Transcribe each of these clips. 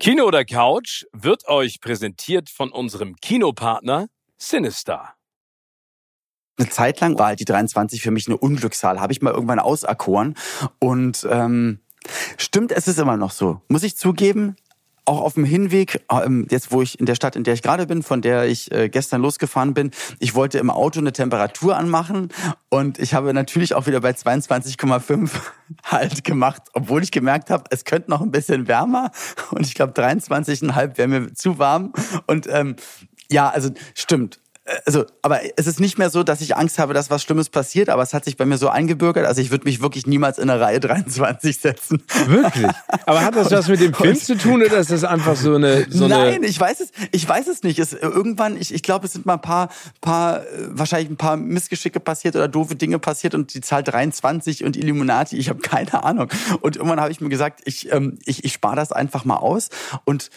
Kino oder Couch wird euch präsentiert von unserem Kinopartner Sinister. Eine Zeit lang war halt die 23 für mich eine Unglückszahl. Habe ich mal irgendwann auserkoren. Und ähm, stimmt, es ist immer noch so. Muss ich zugeben, auch auf dem Hinweg, ähm, jetzt wo ich in der Stadt, in der ich gerade bin, von der ich äh, gestern losgefahren bin, ich wollte im Auto eine Temperatur anmachen und ich habe natürlich auch wieder bei 22,5 halt gemacht, obwohl ich gemerkt habe, es könnte noch ein bisschen wärmer und ich glaube 23,5 wäre mir zu warm und ähm, ja, also stimmt also, aber es ist nicht mehr so, dass ich Angst habe, dass was Schlimmes passiert, aber es hat sich bei mir so eingebürgert, also ich würde mich wirklich niemals in eine Reihe 23 setzen. Wirklich? Aber hat das was mit dem Film zu tun oder ist das einfach so eine, so Nein, eine ich weiß es, ich weiß es nicht. Es, irgendwann, ich, ich glaube, es sind mal ein paar, paar, wahrscheinlich ein paar Missgeschicke passiert oder doofe Dinge passiert und die Zahl 23 und Illuminati, ich habe keine Ahnung. Und irgendwann habe ich mir gesagt, ich, ähm, ich, ich spare das einfach mal aus und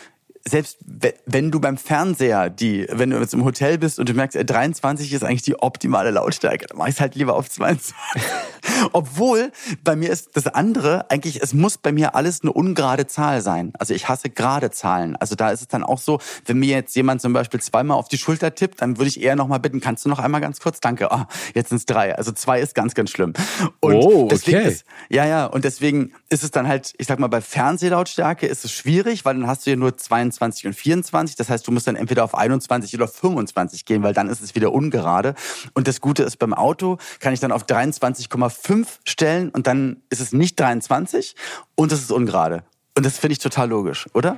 selbst wenn du beim Fernseher die, wenn du jetzt im Hotel bist und du merkst, 23 ist eigentlich die optimale Lautstärke, dann mach ich es halt lieber auf 22. Obwohl, bei mir ist das andere, eigentlich, es muss bei mir alles eine ungerade Zahl sein. Also ich hasse gerade Zahlen. Also da ist es dann auch so, wenn mir jetzt jemand zum Beispiel zweimal auf die Schulter tippt, dann würde ich eher nochmal bitten, kannst du noch einmal ganz kurz? Danke. Ah, jetzt sind es drei. Also zwei ist ganz, ganz schlimm. Und oh, deswegen okay. ist, ja, ja, und deswegen ist es dann halt, ich sag mal, bei Fernsehlautstärke ist es schwierig, weil dann hast du ja nur 22 und 24. Das heißt, du musst dann entweder auf 21 oder 25 gehen, weil dann ist es wieder ungerade. Und das Gute ist, beim Auto kann ich dann auf 23,5 stellen und dann ist es nicht 23 und es ist ungerade. Und das finde ich total logisch, oder?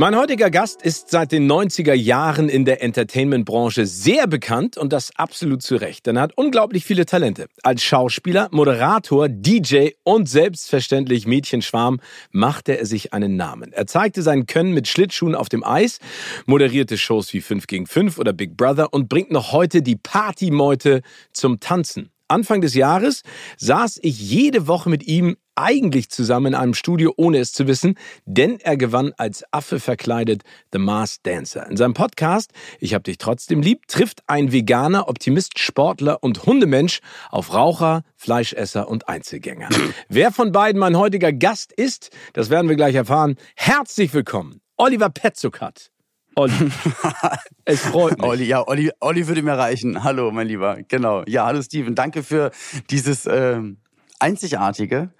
Mein heutiger Gast ist seit den 90er Jahren in der Entertainment-Branche sehr bekannt und das absolut zu Recht, denn er hat unglaublich viele Talente. Als Schauspieler, Moderator, DJ und selbstverständlich Mädchenschwarm machte er sich einen Namen. Er zeigte sein Können mit Schlittschuhen auf dem Eis, moderierte Shows wie 5 gegen 5 oder Big Brother und bringt noch heute die Partymeute zum Tanzen. Anfang des Jahres saß ich jede Woche mit ihm eigentlich zusammen in einem Studio, ohne es zu wissen, denn er gewann als Affe verkleidet The Masked Dancer. In seinem Podcast Ich hab dich trotzdem lieb trifft ein Veganer, Optimist, Sportler und Hundemensch auf Raucher, Fleischesser und Einzelgänger. Wer von beiden mein heutiger Gast ist, das werden wir gleich erfahren. Herzlich willkommen, Oliver Petzokat. Olli. es freut mich. Olli, ja, Olli, Olli würde mir reichen. Hallo, mein Lieber. Genau. Ja, hallo Steven. Danke für dieses ähm, einzigartige.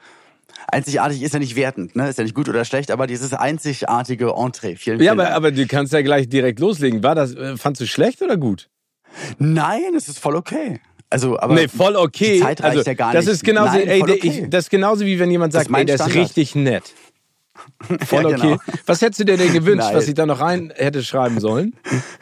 Einzigartig ist ja nicht wertend, ne? Ist ja nicht gut oder schlecht, aber dieses einzigartige Entree. Vielen, vielen Ja, aber, Dank. aber du kannst ja gleich direkt loslegen. War das, äh, fandst du schlecht oder gut? Nein, es ist voll okay. Also, aber nee, voll okay. Die Zeit reicht also, ja gar das nicht. ist genauso, Nein, ey, okay. ich, das ist genauso wie wenn jemand Das sagt, mein ey, der ist richtig nett. Voll Ja, okay. genau. Was hättest du dir denn gewünscht, Nein. was ich da noch rein hätte schreiben sollen?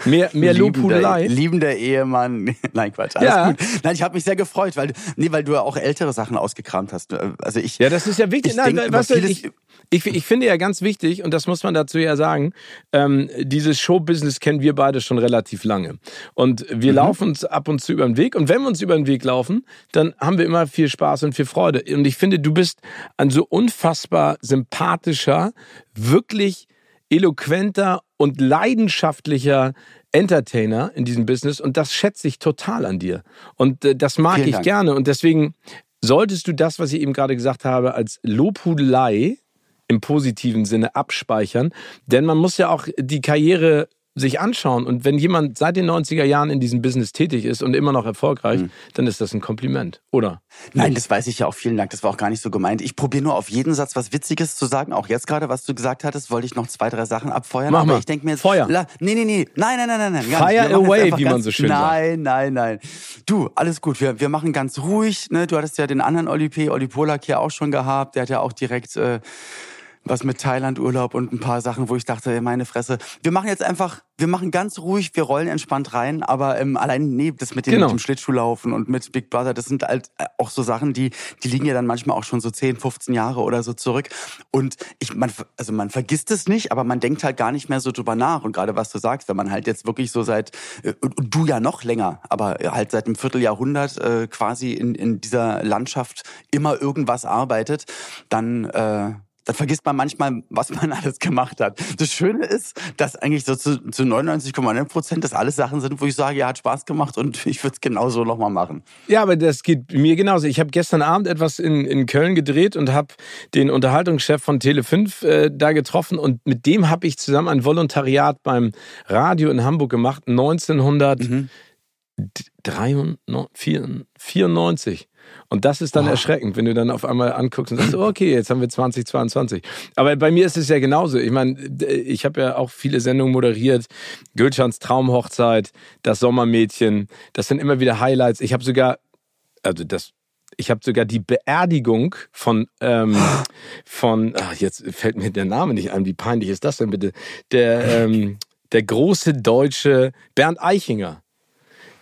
Mehr, mehr liebender, Lobhudelei? liebender Ehemann. Nein, Quatsch. Alles Ja. gut. Nein, ich habe mich sehr gefreut, weil nee, weil du ja auch ältere Sachen ausgekramt hast. Also ich Ja, das ist ja wichtig. Ich Nein, denk weißt du, ich, ich, ich finde ja ganz wichtig, und das muss man dazu ja sagen, ähm, dieses Showbusiness kennen wir beide schon relativ lange. Und wir laufen uns ab und zu über den Weg. Und wenn wir uns über den Weg laufen, dann haben wir immer viel Spaß und viel Freude. Und ich finde, du bist ein so unfassbar sympathischer, wirklich eloquenter und leidenschaftlicher Entertainer in diesem Business. Und das schätze ich total an dir. Und äh, das mag Vielen ich Dank. gerne. Und deswegen solltest du das, was ich eben gerade gesagt habe, als Lobhudelei im positiven Sinne abspeichern. Denn man muss ja auch die Karriere sich anschauen. Und wenn jemand seit den 90er Jahren in diesem Business tätig ist und immer noch erfolgreich, dann ist das ein Kompliment, oder? Nein, das weiß ich ja auch. Vielen Dank. Das war auch gar nicht so gemeint. Ich probiere nur auf jeden Satz was Witziges zu sagen. Auch jetzt gerade, was du gesagt hattest, wollte ich noch zwei, drei Sachen abfeuern. Mach aber mal. ich denke mir jetzt, Feuer. La, nee, nee, nee. Nein, nein, nein, nein, nein. Fire away, wie man so schön sagt. Nein, nein, nein. Du, alles gut. Wir, wir machen ganz ruhig. Ne? Du hattest ja den anderen Oli P., Oli Polak hier auch schon gehabt. Der hat ja auch direkt... Äh, was mit Thailand-Urlaub und ein paar Sachen, wo ich dachte, meine Fresse. Wir machen jetzt einfach, wir machen ganz ruhig, wir rollen entspannt rein, aber ähm, allein, nee, das mit dem, genau. mit dem Schlittschuhlaufen und mit Big Brother, das sind halt äh, auch so Sachen, die, die liegen ja dann manchmal auch schon so 10, 15 Jahre oder so zurück. Und ich, man, also man vergisst es nicht, aber man denkt halt gar nicht mehr so drüber nach. Und gerade was du sagst, wenn man halt jetzt wirklich so seit, äh, und du ja noch länger, aber halt seit einem Vierteljahrhundert äh, quasi in, in dieser Landschaft immer irgendwas arbeitet, dann äh, dann vergisst man manchmal, was man alles gemacht hat. Das Schöne ist, dass eigentlich so zu, zu 99,9 Prozent das alles Sachen sind, wo ich sage, ja, hat Spaß gemacht und ich würde es genauso nochmal machen. Ja, aber das geht mir genauso. Ich habe gestern Abend etwas in, in Köln gedreht und habe den Unterhaltungschef von Tele5 äh, da getroffen und mit dem habe ich zusammen ein Volontariat beim Radio in Hamburg gemacht, 1994. Mhm. Und das ist dann oh. erschreckend, wenn du dann auf einmal anguckst und sagst, okay, jetzt haben wir 2022. Aber bei mir ist es ja genauso. Ich meine, ich habe ja auch viele Sendungen moderiert. Gülschans Traumhochzeit, das Sommermädchen, das sind immer wieder Highlights. Ich habe sogar, also das ich habe sogar die Beerdigung von, ähm, von, ach, jetzt fällt mir der Name nicht ein, wie peinlich ist das denn bitte? Der, ähm, der große deutsche Bernd Eichinger.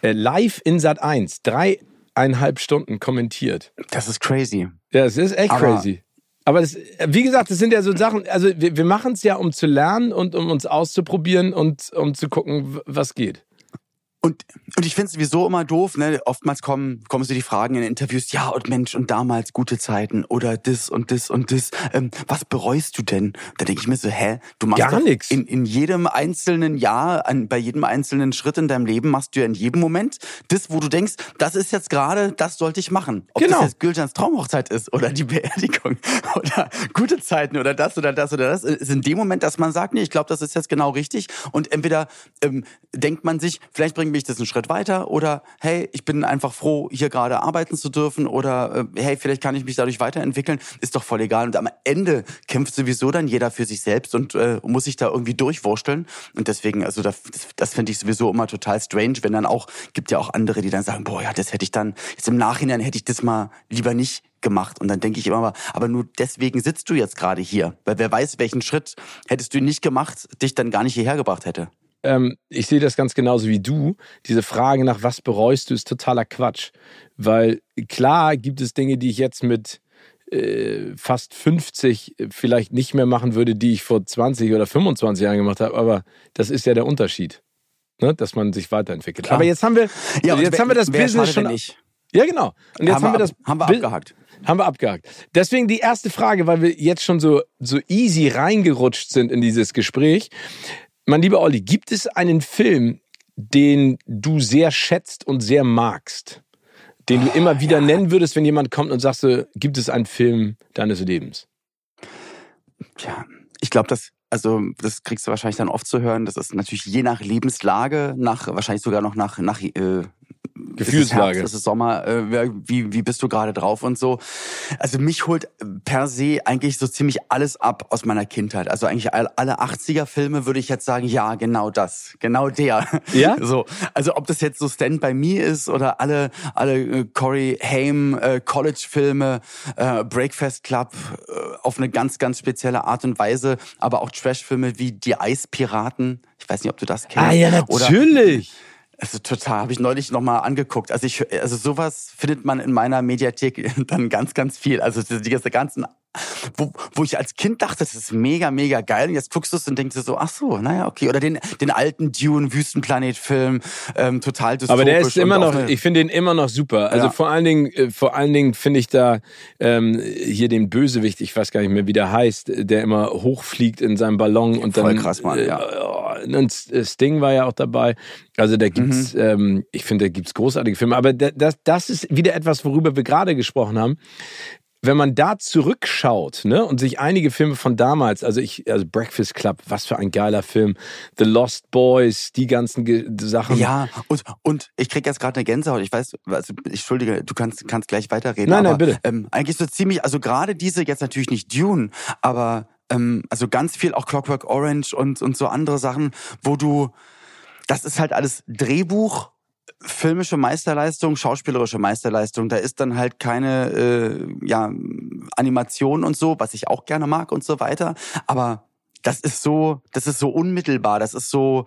Äh, live in Sat 1. Drei eineinhalb Stunden kommentiert. Das ist crazy. Ja, es ist echt Aber crazy. Aber das, wie gesagt, das sind ja so Sachen, also wir, wir machen es ja, um zu lernen und um uns auszuprobieren und um zu gucken, was geht. Und, und ich finde es sowieso immer doof, ne? Oftmals kommen, kommen so die Fragen in Interviews, ja, und Mensch, und damals gute Zeiten oder das und das und das. Ähm, was bereust du denn? Da denke ich mir so, hä? Du machst Gar nichts. In, in jedem einzelnen Jahr, an, bei jedem einzelnen Schritt in deinem Leben machst du ja in jedem Moment das, wo du denkst, das ist jetzt gerade, das sollte ich machen. Ob genau. das jetzt Gülcans Traumhochzeit ist oder die Beerdigung oder gute Zeiten oder das oder das oder das, ist in dem Moment, dass man sagt, nee, ich glaube, das ist jetzt genau richtig. Und entweder ähm, denkt man sich, vielleicht bringt mich das einen Schritt weiter oder hey, ich bin einfach froh, hier gerade arbeiten zu dürfen oder äh, hey, vielleicht kann ich mich dadurch weiterentwickeln, ist doch voll egal. Und am Ende kämpft sowieso dann jeder für sich selbst und äh, muss sich da irgendwie durchwursteln. Und deswegen, also das, das finde ich sowieso immer total strange, wenn dann auch, gibt ja auch andere, die dann sagen, boah, ja, das hätte ich dann, jetzt im Nachhinein hätte ich das mal lieber nicht gemacht. Und dann denke ich immer, aber nur deswegen sitzt du jetzt gerade hier. Weil wer weiß, welchen Schritt hättest du nicht gemacht, dich dann gar nicht hierher gebracht hätte ähm, ich sehe das ganz genauso wie du. Diese Frage nach was bereust du ist totaler Quatsch. Weil klar gibt es Dinge, die ich jetzt mit äh, fast 50 vielleicht nicht mehr machen würde, die ich vor 20 oder 25 Jahren gemacht habe. Aber das ist ja der Unterschied. Ne? Dass man sich weiterentwickelt. Klar. Aber jetzt haben wir, ja, jetzt haben wir das Business schon. Nicht. Ja, genau. Und jetzt haben, haben wir, das. Haben wir abgehakt. Haben wir abgehakt. Deswegen die erste Frage, weil wir jetzt schon so, so easy reingerutscht sind in dieses Gespräch. Mein lieber Olli, gibt es einen Film, den du sehr schätzt und sehr magst? Den du immer wieder ja. nennen würdest, wenn jemand kommt und sagst, gibt es einen Film deines Lebens? Tja, ich glaube, das, also das kriegst du wahrscheinlich dann oft zu hören. Das ist natürlich je nach Lebenslage, nach wahrscheinlich sogar noch nach nach äh, Gefühlslage. Es ist, Sommer, äh, wie, wie bist du gerade drauf und so. Also mich holt per se eigentlich so ziemlich alles ab aus meiner Kindheit. Also eigentlich alle 80er-Filme würde ich jetzt sagen, ja, genau das, genau der. Ja? So, also ob das jetzt so Stand by Me ist oder alle, alle äh, Corey Haim äh, College-Filme, äh, Breakfast Club äh, auf eine ganz, ganz spezielle Art und Weise, aber auch Trash-Filme wie Die Eispiraten. Ich weiß nicht, ob du das kennst. Ah ja, natürlich. Oder also total, habe ich neulich nochmal angeguckt. Also ich, also sowas findet man in meiner Mediathek dann ganz, ganz viel. Also die ganzen wo, wo ich als Kind dachte, das ist mega, mega geil. Und jetzt guckst du es und denkst du so, ach so, naja, okay. Oder den, den alten Dune Wüstenplanet-Film, ähm, total dystopisch. Aber der ist immer noch, ich finde den immer noch super. Also ja. vor allen Dingen, äh, vor allen Dingen finde ich da ähm, hier den Bösewicht, ich weiß gar nicht mehr, wie der heißt, der immer hochfliegt in seinem Ballon und Voll dann. krass, Mann, ja. Äh, und Sting war ja auch dabei. Also da gibt's, mhm. ähm, ich finde, da gibt's großartige Filme. Aber das, das ist wieder etwas, worüber wir gerade gesprochen haben wenn man da zurückschaut ne, und sich einige Filme von damals, also ich, also Breakfast Club, was für ein geiler Film, The Lost Boys, die ganzen Ge Sachen. Ja, und, und ich krieg jetzt gerade eine Gänsehaut. Ich weiß, also ich entschuldige, du kannst, kannst gleich weiterreden. Nein, aber, nein, bitte. Ähm, eigentlich so ziemlich, also gerade diese, jetzt natürlich nicht Dune, aber ähm, also ganz viel auch Clockwork Orange und, und so andere Sachen, wo du, das ist halt alles Drehbuch filmische Meisterleistung, schauspielerische Meisterleistung. Da ist dann halt keine äh, ja, Animation und so, was ich auch gerne mag und so weiter. Aber das ist so, das ist so unmittelbar, das ist so,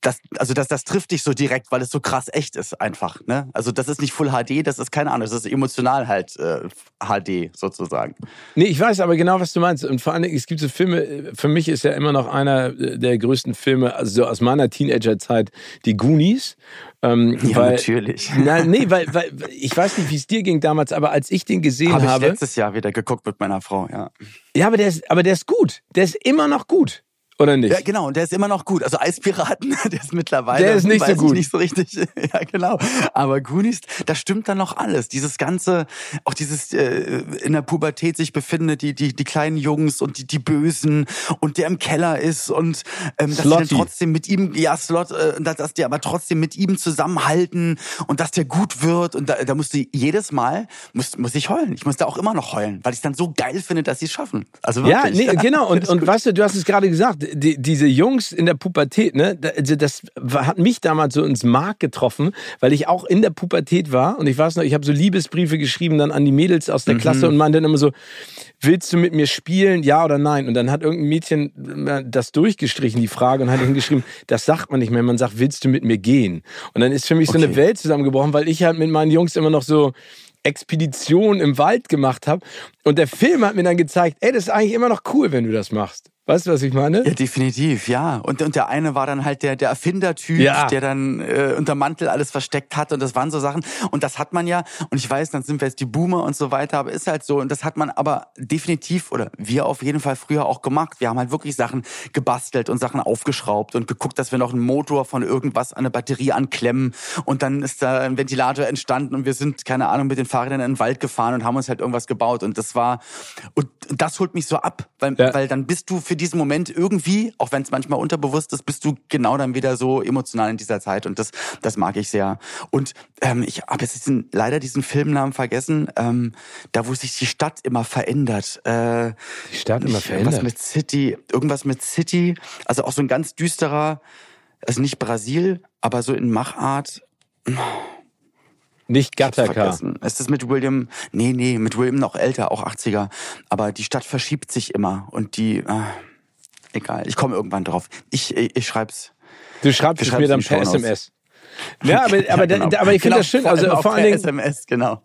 das, also das, das trifft dich so direkt, weil es so krass echt ist einfach. Ne? Also das ist nicht Full HD, das ist keine Ahnung, das ist emotional halt äh, HD sozusagen. Nee, ich weiß aber genau, was du meinst. Und vor allen Dingen, es gibt so Filme, für mich ist ja immer noch einer der größten Filme, also so aus meiner Teenagerzeit, die Goonies. Ähm, ja, weil, natürlich. Na, nee, weil, weil ich weiß nicht, wie es dir ging damals, aber als ich den gesehen hab habe. Ich letztes Jahr wieder geguckt mit meiner Frau, ja. Ja, aber der ist, aber der ist gut. Der ist immer noch gut. Oder nicht? Ja, genau. Und der ist immer noch gut. Also Eispiraten, der ist mittlerweile. Der ist nicht so gut. Nicht so richtig. ja, genau. Aber Goonies, da stimmt dann noch alles. Dieses ganze, auch dieses äh, in der Pubertät sich befindet, die die die kleinen Jungs und die die Bösen und der im Keller ist und ähm, dass Slotty. die dann trotzdem mit ihm, ja Slot, äh, dass, dass die aber trotzdem mit ihm zusammenhalten und dass der gut wird und da, da musste jedes Mal muss muss ich heulen. Ich musste auch immer noch heulen, weil ich dann so geil finde, dass sie es schaffen. Also wirklich. Ja, nee, genau. Und und weißt du, du hast es gerade gesagt die, diese Jungs in der Pubertät, ne, also das hat mich damals so ins Mark getroffen, weil ich auch in der Pubertät war und ich weiß noch, ich habe so Liebesbriefe geschrieben dann an die Mädels aus der mhm. Klasse und meinte dann immer so, willst du mit mir spielen, ja oder nein? Und dann hat irgendein Mädchen äh, das durchgestrichen, die Frage, und hat hingeschrieben, das sagt man nicht mehr, man sagt, willst du mit mir gehen? Und dann ist für mich okay. so eine Welt zusammengebrochen, weil ich halt mit meinen Jungs immer noch so, Expedition im Wald gemacht habe. Und der Film hat mir dann gezeigt, ey, das ist eigentlich immer noch cool, wenn du das machst. Weißt du, was ich meine? Ja, definitiv, ja. Und, und der eine war dann halt der, der Erfindertyp, ja. der dann äh, unter Mantel alles versteckt hat und das waren so Sachen. Und das hat man ja, und ich weiß, dann sind wir jetzt die Boomer und so weiter, aber ist halt so. Und das hat man aber definitiv, oder wir auf jeden Fall früher auch gemacht. Wir haben halt wirklich Sachen gebastelt und Sachen aufgeschraubt und geguckt, dass wir noch einen Motor von irgendwas an eine Batterie anklemmen. Und dann ist da ein Ventilator entstanden und wir sind, keine Ahnung, mit den Fahrrädern in den Wald gefahren und haben uns halt irgendwas gebaut. Und das war, und das holt mich so ab, weil, ja. weil dann bist du für diesen Moment irgendwie, auch wenn es manchmal unterbewusst ist, bist du genau dann wieder so emotional in dieser Zeit und das, das mag ich sehr. Und ähm, ich habe jetzt diesen, leider diesen Filmnamen vergessen, ähm, da wo sich die Stadt immer verändert. Äh, die Stadt immer verändert? Irgendwas mit City, irgendwas mit City, also auch so ein ganz düsterer, also nicht Brasil, aber so in Machart. Nicht Gattaca. Ist das mit William? Nee, nee, mit William noch älter, auch 80er. Aber die Stadt verschiebt sich immer und die. Äh, egal, ich komme irgendwann drauf. Ich, ich, ich schreib's. Du schreibst es mir dann per SMS. Ja, aber, aber, ja, genau. aber ich finde genau, das schön. Also vor, vor allen Dingen. SMS, genau.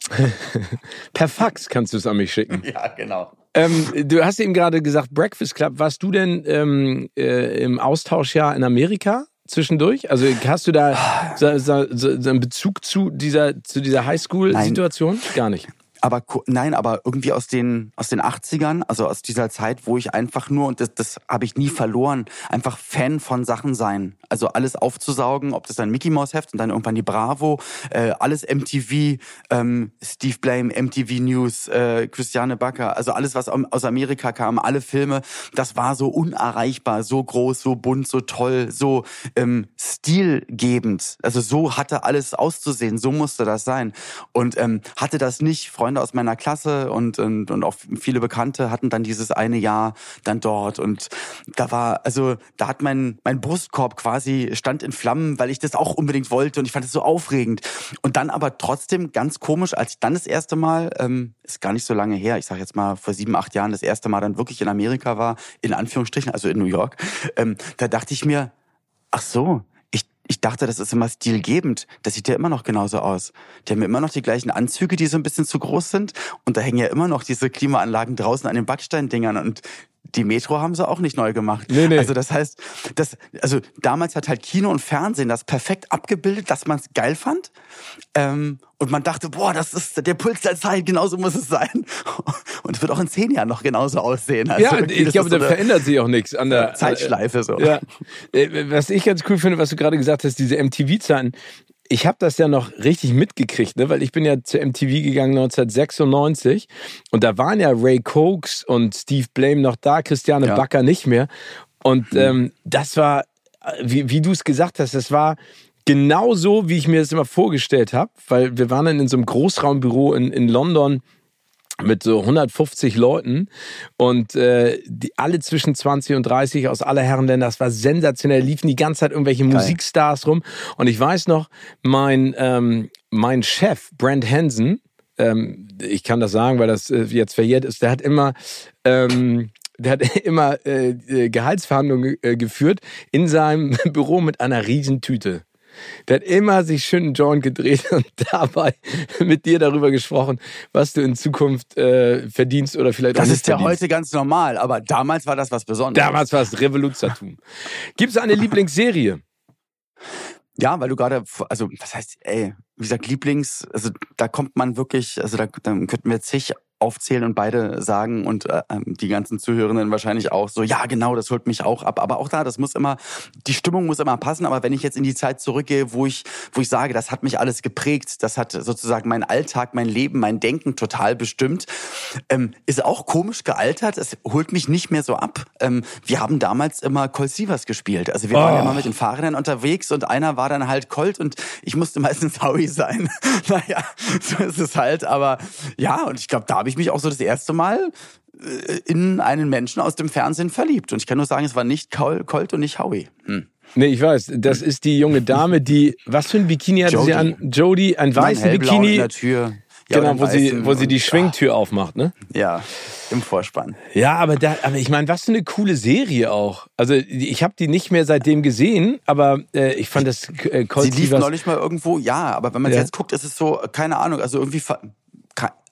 per Fax kannst du es an mich schicken. Ja, genau. Ähm, du hast eben gerade gesagt, Breakfast Club. Warst du denn ähm, äh, im Austauschjahr in Amerika zwischendurch? Also hast du da so, so, so einen Bezug zu dieser, zu dieser Highschool-Situation? Gar nicht aber nein, aber irgendwie aus den aus den 80ern, also aus dieser Zeit, wo ich einfach nur und das das habe ich nie verloren, einfach Fan von Sachen sein. Also alles aufzusaugen, ob das dann Mickey Mouse Heft und dann irgendwann die Bravo, äh, alles MTV, ähm, Steve Blame, MTV News, äh, Christiane Backer, also alles was aus Amerika kam, alle Filme, das war so unerreichbar, so groß, so bunt, so toll, so ähm, stilgebend. Also so hatte alles auszusehen, so musste das sein und ähm, hatte das nicht Freunde Freunde aus meiner Klasse und, und, und auch viele Bekannte hatten dann dieses eine Jahr dann dort. Und da war, also da hat mein, mein Brustkorb quasi stand in Flammen, weil ich das auch unbedingt wollte und ich fand es so aufregend. Und dann aber trotzdem ganz komisch, als ich dann das erste Mal, ähm, ist gar nicht so lange her, ich sage jetzt mal vor sieben, acht Jahren das erste Mal dann wirklich in Amerika war, in Anführungsstrichen, also in New York, ähm, da dachte ich mir, ach so, ich dachte, das ist immer stilgebend. Das sieht ja immer noch genauso aus. Die haben ja immer noch die gleichen Anzüge, die so ein bisschen zu groß sind. Und da hängen ja immer noch diese Klimaanlagen draußen an den Backsteindingern. Und die Metro haben sie auch nicht neu gemacht. Nee, nee. Also das heißt, das, also damals hat halt Kino und Fernsehen das perfekt abgebildet, dass man es geil fand. Ähm, und man dachte, boah, das ist der Puls der Zeit, genauso muss es sein. Und es wird auch in zehn Jahren noch genauso aussehen. Also ja, ich glaube, so da verändert sich auch nichts an der Zeitschleife so. Ja. Äh, was ich ganz cool finde, was du gerade gesagt hast, diese MTV-Zeiten, ich habe das ja noch richtig mitgekriegt, ne? weil ich bin ja zu MTV gegangen 1996 und da waren ja Ray Cokes und Steve Blame noch da, Christiane ja. Backer nicht mehr. Und mhm. ähm, das war, wie, wie du es gesagt hast, das war genau so, wie ich mir das immer vorgestellt habe, weil wir waren dann in so einem Großraumbüro in, in London mit so 150 Leuten und äh, die, alle zwischen 20 und 30 aus aller Herrenländer. Das war sensationell. Liefen die ganze Zeit irgendwelche Geil. Musikstars rum. Und ich weiß noch, mein, ähm, mein Chef, Brent Hansen, ähm, ich kann das sagen, weil das äh, jetzt verjährt ist, der hat immer... Ähm, der hat immer äh, äh, Gehaltsverhandlungen äh, geführt in seinem Büro mit einer Riesentüte. Der hat immer sich schön einen Joint gedreht und dabei mit dir darüber gesprochen, was du in Zukunft äh, verdienst oder vielleicht das auch nicht ist ja heute ganz normal, aber damals war das was Besonderes. Damals war es Revolutionatum. Gibt es eine Lieblingsserie? Ja, weil du gerade, also was heißt, ey, wie gesagt, Lieblings, also da kommt man wirklich, also da, da könnten wir zig aufzählen und beide sagen und äh, ähm, die ganzen Zuhörenden wahrscheinlich auch so, ja genau, das holt mich auch ab. Aber auch da, das muss immer, die Stimmung muss immer passen. Aber wenn ich jetzt in die Zeit zurückgehe, wo ich, wo ich sage, das hat mich alles geprägt, das hat sozusagen mein Alltag, mein Leben, mein Denken total bestimmt, ähm, ist auch komisch gealtert. Es holt mich nicht mehr so ab. Ähm, wir haben damals immer Colt Sievers gespielt. Also wir oh. waren ja immer mit den Fahrrädern unterwegs und einer war dann halt Colt und ich musste meistens Howie sein. naja, so ist es halt. Aber ja, und ich glaube, da habe ich ich mich auch so das erste Mal äh, in einen Menschen aus dem Fernsehen verliebt. Und ich kann nur sagen, es war nicht Colt und nicht Howie. Hm. Nee, ich weiß, das ist die junge Dame, die, was für ein Bikini hatte Jody. sie an? Jody, ein weißen Bikini. In der Tür. Ja, genau, wo sie, wo sie die Schwingtür aufmacht, ne? Ja, im Vorspann. Ja, aber da, aber ich meine, was für eine coole Serie auch. Also ich habe die nicht mehr seitdem gesehen, aber äh, ich fand das äh, Sie lief neulich mal irgendwo, ja, aber wenn man ja. jetzt guckt, ist es so, keine Ahnung, also irgendwie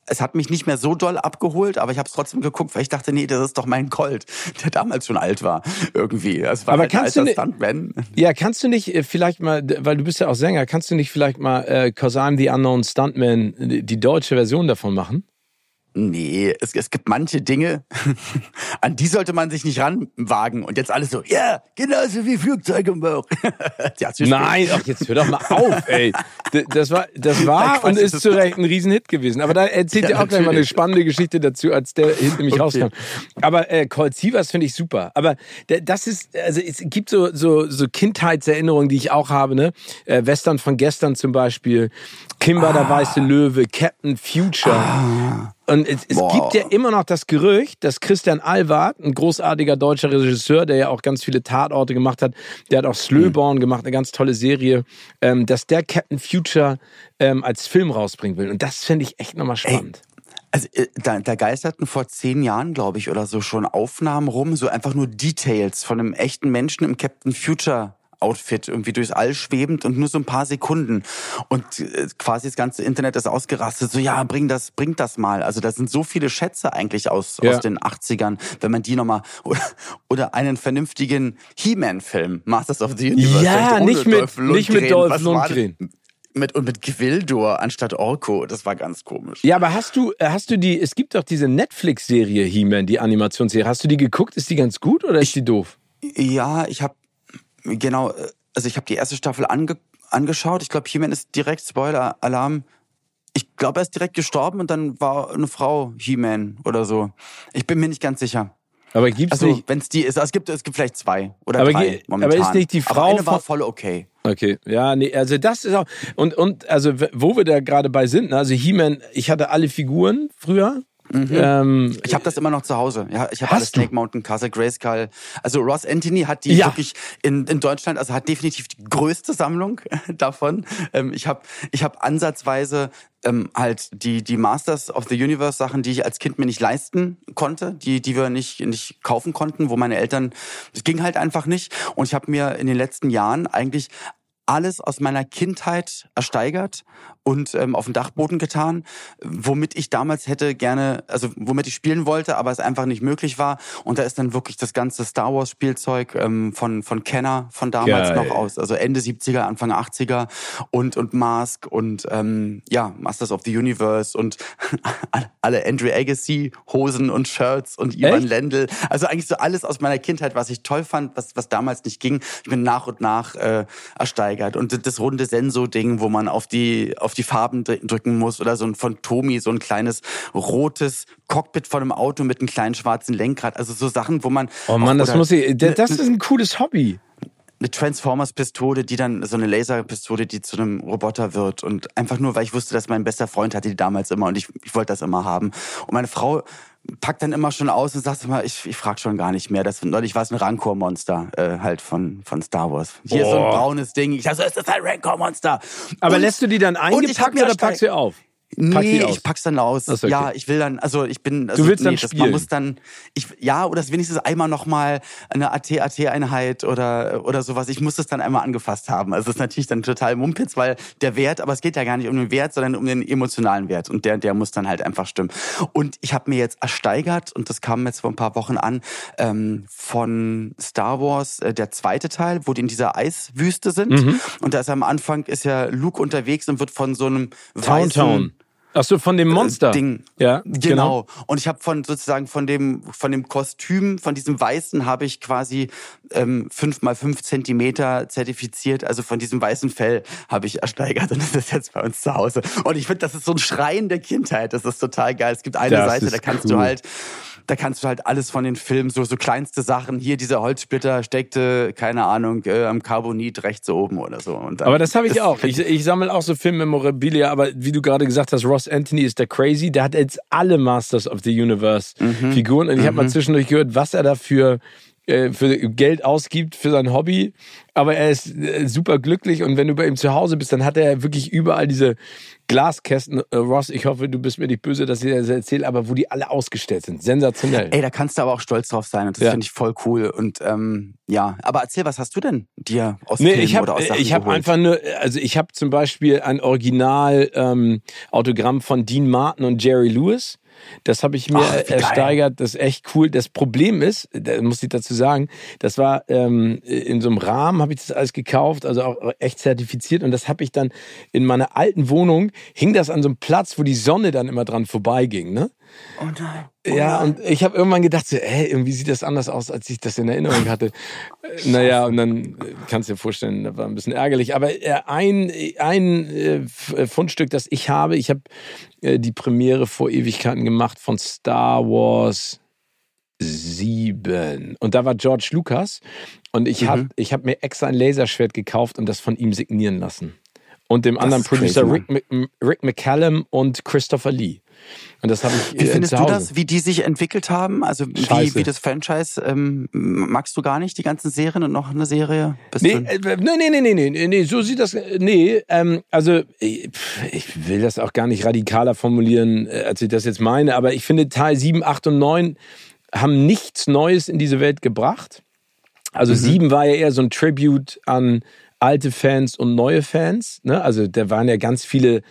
es hat mich nicht mehr so doll abgeholt, aber ich habe es trotzdem geguckt, weil ich dachte, nee, das ist doch mein Colt, der damals schon alt war irgendwie. Es war aber halt kannst du Stuntman. Ja, kannst du nicht äh, vielleicht mal, weil du bist ja auch Sänger, kannst du nicht vielleicht mal äh, Cause I'm the Unknown Stuntman die deutsche Version davon machen? Nee, es, es gibt manche Dinge, an die sollte man sich nicht ranwagen. Und jetzt alles so, ja, yeah, genauso wie Flugzeuge im Bauch. ja, Nein, ach, jetzt hör doch mal auf, ey. Das war, das war und ist zu Recht ein Riesenhit gewesen. Aber da erzählt ja, ihr auch gleich mal eine spannende Geschichte dazu, als der Hit nämlich okay. rauskam. Aber äh, Colt Sievers finde ich super. Aber das ist, also es gibt so, so, so Kindheitserinnerungen, die ich auch habe, ne? Äh, Western von gestern zum Beispiel. Kimber, ah. der weiße Löwe, Captain Future. Ah. Und es, es gibt ja immer noch das Gerücht, dass Christian Alward, ein großartiger deutscher Regisseur, der ja auch ganz viele Tatorte gemacht hat, der hat auch Slöborn mhm. gemacht, eine ganz tolle Serie, ähm, dass der Captain Future ähm, als Film rausbringen will. Und das fände ich echt nochmal spannend. Ey. Also äh, da, da geisterten vor zehn Jahren, glaube ich, oder so schon Aufnahmen rum, so einfach nur Details von einem echten Menschen im Captain Future Outfit irgendwie durchs All schwebend und nur so ein paar Sekunden. Und äh, quasi das ganze Internet ist ausgerastet. So, ja, bring das, bring das mal. Also da sind so viele Schätze eigentlich aus, ja. aus den 80ern, wenn man die nochmal, oder, oder einen vernünftigen He-Man-Film, Masters of the Universe. Ja, nicht mit, nicht mit Dolph Lundgren mit und mit Gwildor anstatt Orko. Das war ganz komisch. Ja, aber hast du hast du die? Es gibt doch diese Netflix-Serie He-Man, die Animationsserie. Hast du die geguckt? Ist die ganz gut oder ist ich, die doof? Ja, ich habe Genau, äh, also ich habe die erste Staffel ange angeschaut. Ich glaube, He-Man ist direkt Spoiler-Alarm. Ich glaube, er ist direkt gestorben und dann war eine Frau He-Man oder so. Ich bin mir nicht ganz sicher. Aber gibt's also, nicht? wenn es die ist, also es gibt es gibt vielleicht zwei oder aber drei momentan. Aber ist nicht die Frau aber eine war voll okay. Okay, ja, nee, also das ist auch und und also wo wir da gerade bei sind, ne, also He-Man, ich hatte alle Figuren früher, Mhm. Ähm, ich habe das immer noch zu Hause. Ja, ich habe alles Snake Mountain, Castle Grayskull. Also Ross Anthony hat die ja. wirklich in, in Deutschland, also hat definitiv die größte Sammlung davon. Ähm, ich habe ich hab ansatzweise ähm, halt die die Masters of the Universe Sachen, die ich als Kind mir nicht leisten konnte, die die wir nicht nicht kaufen konnten, wo meine Eltern es ging halt einfach nicht und ich habe mir in den letzten Jahren eigentlich alles aus meiner Kindheit ersteigert und ähm, auf den Dachboden getan, womit ich damals hätte gerne, also womit ich spielen wollte, aber es einfach nicht möglich war. Und da ist dann wirklich das ganze Star Wars Spielzeug ähm, von von Kenner von damals Geil. noch aus, also Ende 70er, Anfang 80er und und Mask und ähm, ja Masters of the Universe und alle Andrew Agassi Hosen und Shirts und Ivan Lendl, also eigentlich so alles aus meiner Kindheit, was ich toll fand, was was damals nicht ging. Ich bin nach und nach äh, ersteigert und das runde Senso-Ding, wo man auf die auf auf die Farben drücken muss oder so ein von Tomi so ein kleines rotes Cockpit von einem Auto mit einem kleinen schwarzen Lenkrad. Also so Sachen, wo man. Oh Mann, das muss ich. Das ist ein cooles Hobby. eine Transformers-Pistole, die dann so eine Laserpistole, die zu einem Roboter wird. Und einfach nur, weil ich wusste, dass mein bester Freund hatte die damals immer und ich, ich wollte das immer haben. Und meine Frau packt dann immer schon aus und sagt immer, ich, ich frage schon gar nicht mehr. Das neulich war es ein Rancor-Monster äh, halt von von Star Wars. Hier oh. so ein braunes Ding. Ich dachte, so, ist das ein Rancor-Monster? Aber und, lässt du die dann eingepackt oder packst du auf? Nee, ich pack's dann aus. Okay. Ja, ich will dann, also ich bin, also, du willst nee, dann spielen. man muss dann, ich, ja, oder wenigstens einmal nochmal eine AT-AT-Einheit oder oder sowas. Ich muss das dann einmal angefasst haben. Also das ist natürlich dann total Mumpitz, weil der Wert, aber es geht ja gar nicht um den Wert, sondern um den emotionalen Wert und der der muss dann halt einfach stimmen. Und ich habe mir jetzt ersteigert und das kam jetzt vor ein paar Wochen an ähm, von Star Wars äh, der zweite Teil, wo die in dieser Eiswüste sind mhm. und da ist am Anfang ist ja Luke unterwegs und wird von so einem Town weißen Town. Ach so, von dem äh, Monster. Ding. Ja, genau. genau. Und ich habe von sozusagen von dem von dem Kostüm, von diesem weißen, habe ich quasi ähm, fünf mal fünf Zentimeter zertifiziert. Also von diesem weißen Fell habe ich ersteigert und das ist jetzt bei uns zu Hause. Und ich finde, das ist so ein Schreien der Kindheit. Das ist total geil. Es gibt eine das Seite, da kannst cool. du halt da kannst du halt alles von den Filmen, so, so kleinste Sachen, hier dieser Holzsplitter steckte, keine Ahnung, äh, am Carbonit rechts oben oder so. Dann, aber das habe ich auch. Ich, ich sammle auch so Filmmemorabilia, aber wie du gerade gesagt hast, Ross Anthony ist der crazy, der hat jetzt alle Masters of the Universe mhm. Figuren und ich habe mal mhm. zwischendurch gehört, was er dafür für Geld ausgibt für sein Hobby, aber er ist äh, super glücklich und wenn du bei ihm zu Hause bist, dann hat er wirklich überall diese Glaskästen. Äh, Ross, ich hoffe, du bist mir nicht böse, dass ich das erzähle, aber wo die alle ausgestellt sind. Sensationell. Ey, da kannst du aber auch stolz drauf sein und das ja. finde ich voll cool. Und ähm, ja, aber erzähl, was hast du denn dir aus nee, Filmen ich hab, oder aus Sachen Ich habe einfach nur, also ich habe zum Beispiel ein Original ähm, Autogramm von Dean Martin und Jerry Lewis. Das habe ich mir Ach, ersteigert. Das ist echt cool. Das Problem ist, da muss ich dazu sagen, das war ähm, in so einem Rahmen, habe ich das alles gekauft, also auch echt zertifiziert. Und das habe ich dann in meiner alten Wohnung, hing das an so einem Platz, wo die Sonne dann immer dran vorbeiging. Ne? Oh nein. Ja, und ich habe irgendwann gedacht, so, ey, irgendwie sieht das anders aus, als ich das in Erinnerung hatte. naja, und dann kannst du dir vorstellen, das war ein bisschen ärgerlich. Aber äh, ein, ein äh, Fundstück, das ich habe, ich habe äh, die Premiere vor Ewigkeiten gemacht von Star Wars 7. Und da war George Lucas. Und ich mhm. habe hab mir extra ein Laserschwert gekauft und das von ihm signieren lassen. Und dem das anderen Producer crazy, Rick, Rick McCallum und Christopher Lee. Und das habe ich. Wie äh, findest du das, wie die sich entwickelt haben? Also wie, wie das Franchise ähm, magst du gar nicht die ganzen Serien und noch eine Serie? Bist nee, äh, nee, nee, nee, nee, nee, nee, so sieht das. Nee, ähm, also ich, ich will das auch gar nicht radikaler formulieren, äh, als ich das jetzt meine, aber ich finde Teil 7, 8 und 9 haben nichts Neues in diese Welt gebracht. Also mhm. 7 war ja eher so ein Tribute an alte Fans und neue Fans. Ne? Also da waren ja ganz viele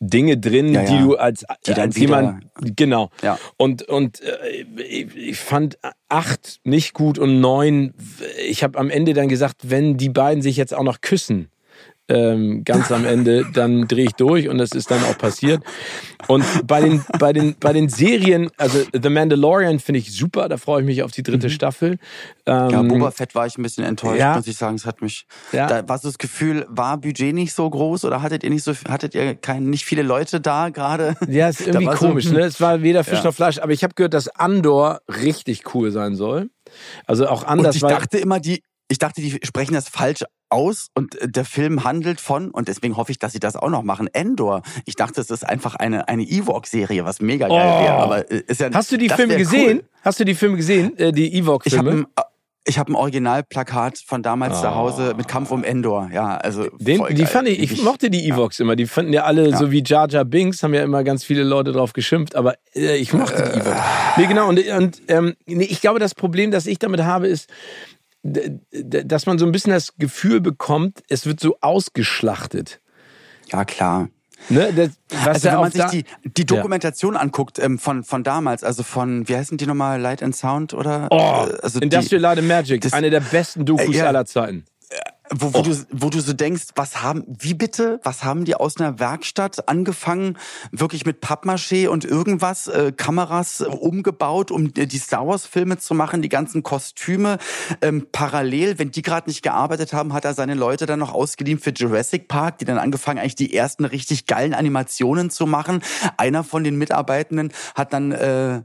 Dinge drin, ja, ja. die du als, die als jemand genau. Ja. Und und äh, ich fand acht nicht gut und neun. Ich habe am Ende dann gesagt, wenn die beiden sich jetzt auch noch küssen, ähm, ganz am Ende, dann drehe ich durch und das ist dann auch passiert. Und bei den, bei den, bei den Serien, also The Mandalorian finde ich super, da freue ich mich auf die dritte mhm. Staffel. Ähm, ja, Boba Fett war ich ein bisschen enttäuscht, ja. muss ich sagen. Es hat mich, ja. da war so das Gefühl, war Budget nicht so groß oder hattet ihr nicht so, hattet ihr kein, nicht viele Leute da gerade? Ja, ist irgendwie komisch, so, ne? Es war weder Fisch ja. noch Fleisch, aber ich habe gehört, dass Andor richtig cool sein soll. Also auch anders. Und ich dachte immer, die, ich dachte, die sprechen das falsch aus und äh, der Film handelt von, und deswegen hoffe ich, dass sie das auch noch machen, Endor. Ich dachte, es ist einfach eine, eine Ewok-Serie, was mega geil oh. wäre. Aber äh, ist ja, Hast du die Filme gesehen? Cool. Hast du die Filme gesehen? Äh, die Ewok-Filme? Ich habe ein Originalplakat von damals oh. zu Hause mit Kampf um Endor. Ja, also Den, die fand ich, ich, mochte die Evox ja. immer. Die fanden ja alle ja. so wie Jar Jar Binks, haben ja immer ganz viele Leute drauf geschimpft, aber äh, ich mochte äh. die Evox. Nee, genau. Und, und ähm, nee, ich glaube, das Problem, das ich damit habe, ist, dass man so ein bisschen das Gefühl bekommt, es wird so ausgeschlachtet. Ja, klar. Ne, das, also wenn man sich die, die Dokumentation ja. anguckt ähm, von, von damals, also von, wie heißen die nochmal, Light and Sound oder? Oh, äh, also Industrial Light and Magic, eine der besten Dokus äh, ja, aller Zeiten. Wo, wo, oh. du, wo du so denkst, was haben, wie bitte, was haben die aus einer Werkstatt angefangen, wirklich mit Pappmaché und irgendwas, äh, Kameras äh, umgebaut, um die Star Wars Filme zu machen, die ganzen Kostüme. Ähm, parallel, wenn die gerade nicht gearbeitet haben, hat er seine Leute dann noch ausgeliehen für Jurassic Park, die dann angefangen, eigentlich die ersten richtig geilen Animationen zu machen. Einer von den Mitarbeitenden hat dann äh,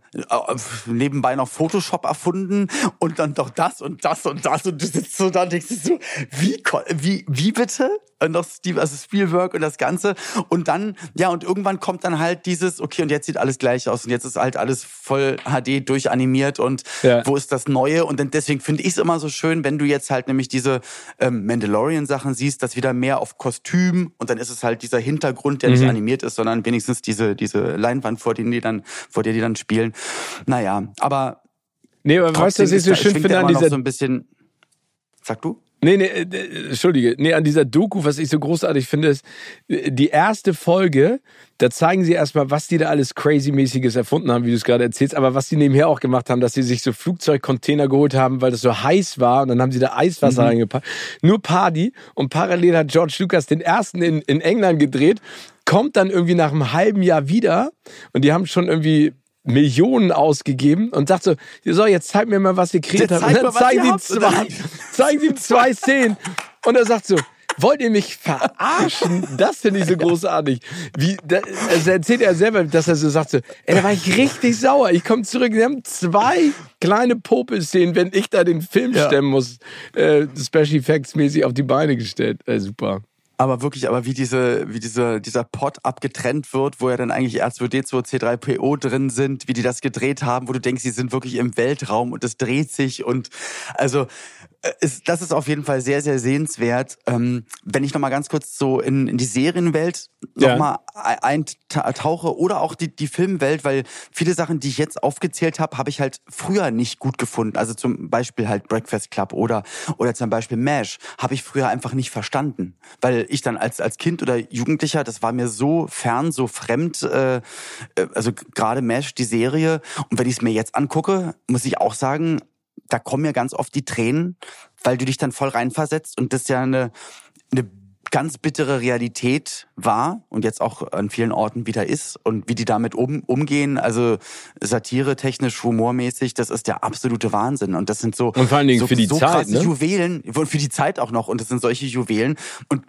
nebenbei noch Photoshop erfunden und dann doch das und das und das und du sitzt so da und denkst so, wie, wie, wie bitte? Und noch Steve, also Spielberg und das Ganze. Und dann, ja, und irgendwann kommt dann halt dieses, okay, und jetzt sieht alles gleich aus und jetzt ist halt alles voll HD durchanimiert und ja. wo ist das Neue? Und dann deswegen finde ich es immer so schön, wenn du jetzt halt nämlich diese ähm, Mandalorian-Sachen siehst, dass wieder mehr auf Kostüm und dann ist es halt dieser Hintergrund, der mhm. nicht animiert ist, sondern wenigstens diese, diese Leinwand, vor denen die dann, vor der die dann spielen. Naja, aber Nee, aber weißt du, was ich so schön finde an dieser... So ein bisschen, sag du? Nee, nee, äh, Entschuldige. Nee, an dieser Doku, was ich so großartig finde, ist, die erste Folge, da zeigen sie erstmal, was die da alles crazy-mäßiges erfunden haben, wie du es gerade erzählst, aber was die nebenher auch gemacht haben, dass sie sich so Flugzeugcontainer geholt haben, weil das so heiß war und dann haben sie da Eiswasser mhm. reingepackt. Nur Party und parallel hat George Lucas den ersten in, in England gedreht, kommt dann irgendwie nach einem halben Jahr wieder und die haben schon irgendwie Millionen ausgegeben und sagt so, so, jetzt zeig mir mal, was ihr kreiert habt. Und dann zeigen sie, zwei, zeigen sie zwei Szenen. Und er sagt so, wollt ihr mich verarschen? Das finde ich so großartig. Wie, da, also erzählt er selber, dass er so sagt so, ey, da war ich richtig sauer. Ich komme zurück, wir haben zwei kleine Popelszenen, wenn ich da den Film ja. stemmen muss, äh, Special Effects mäßig auf die Beine gestellt. Äh, super aber wirklich, aber wie diese, wie diese, dieser Pot abgetrennt wird, wo ja dann eigentlich R2D2, C3PO drin sind, wie die das gedreht haben, wo du denkst, sie sind wirklich im Weltraum und es dreht sich und also ist, das ist auf jeden Fall sehr, sehr sehenswert. Ähm, wenn ich nochmal ganz kurz so in, in die Serienwelt nochmal ja. eintauche oder auch die, die Filmwelt, weil viele Sachen, die ich jetzt aufgezählt habe, habe ich halt früher nicht gut gefunden. Also zum Beispiel halt Breakfast Club oder, oder zum Beispiel MASH habe ich früher einfach nicht verstanden. Weil ich dann als, als Kind oder Jugendlicher, das war mir so fern, so fremd, äh, äh also gerade MASH, die Serie. Und wenn ich es mir jetzt angucke, muss ich auch sagen, da kommen mir ganz oft die Tränen, weil du dich dann voll reinversetzt und das ja eine, eine ganz bittere Realität war und jetzt auch an vielen Orten wieder ist und wie die damit um, umgehen, also Satire, technisch, humormäßig, das ist der absolute Wahnsinn. Und das sind so und vor allen Dingen so, für die so Zeit, ne? Juwelen und für die Zeit auch noch. Und das sind solche Juwelen. Und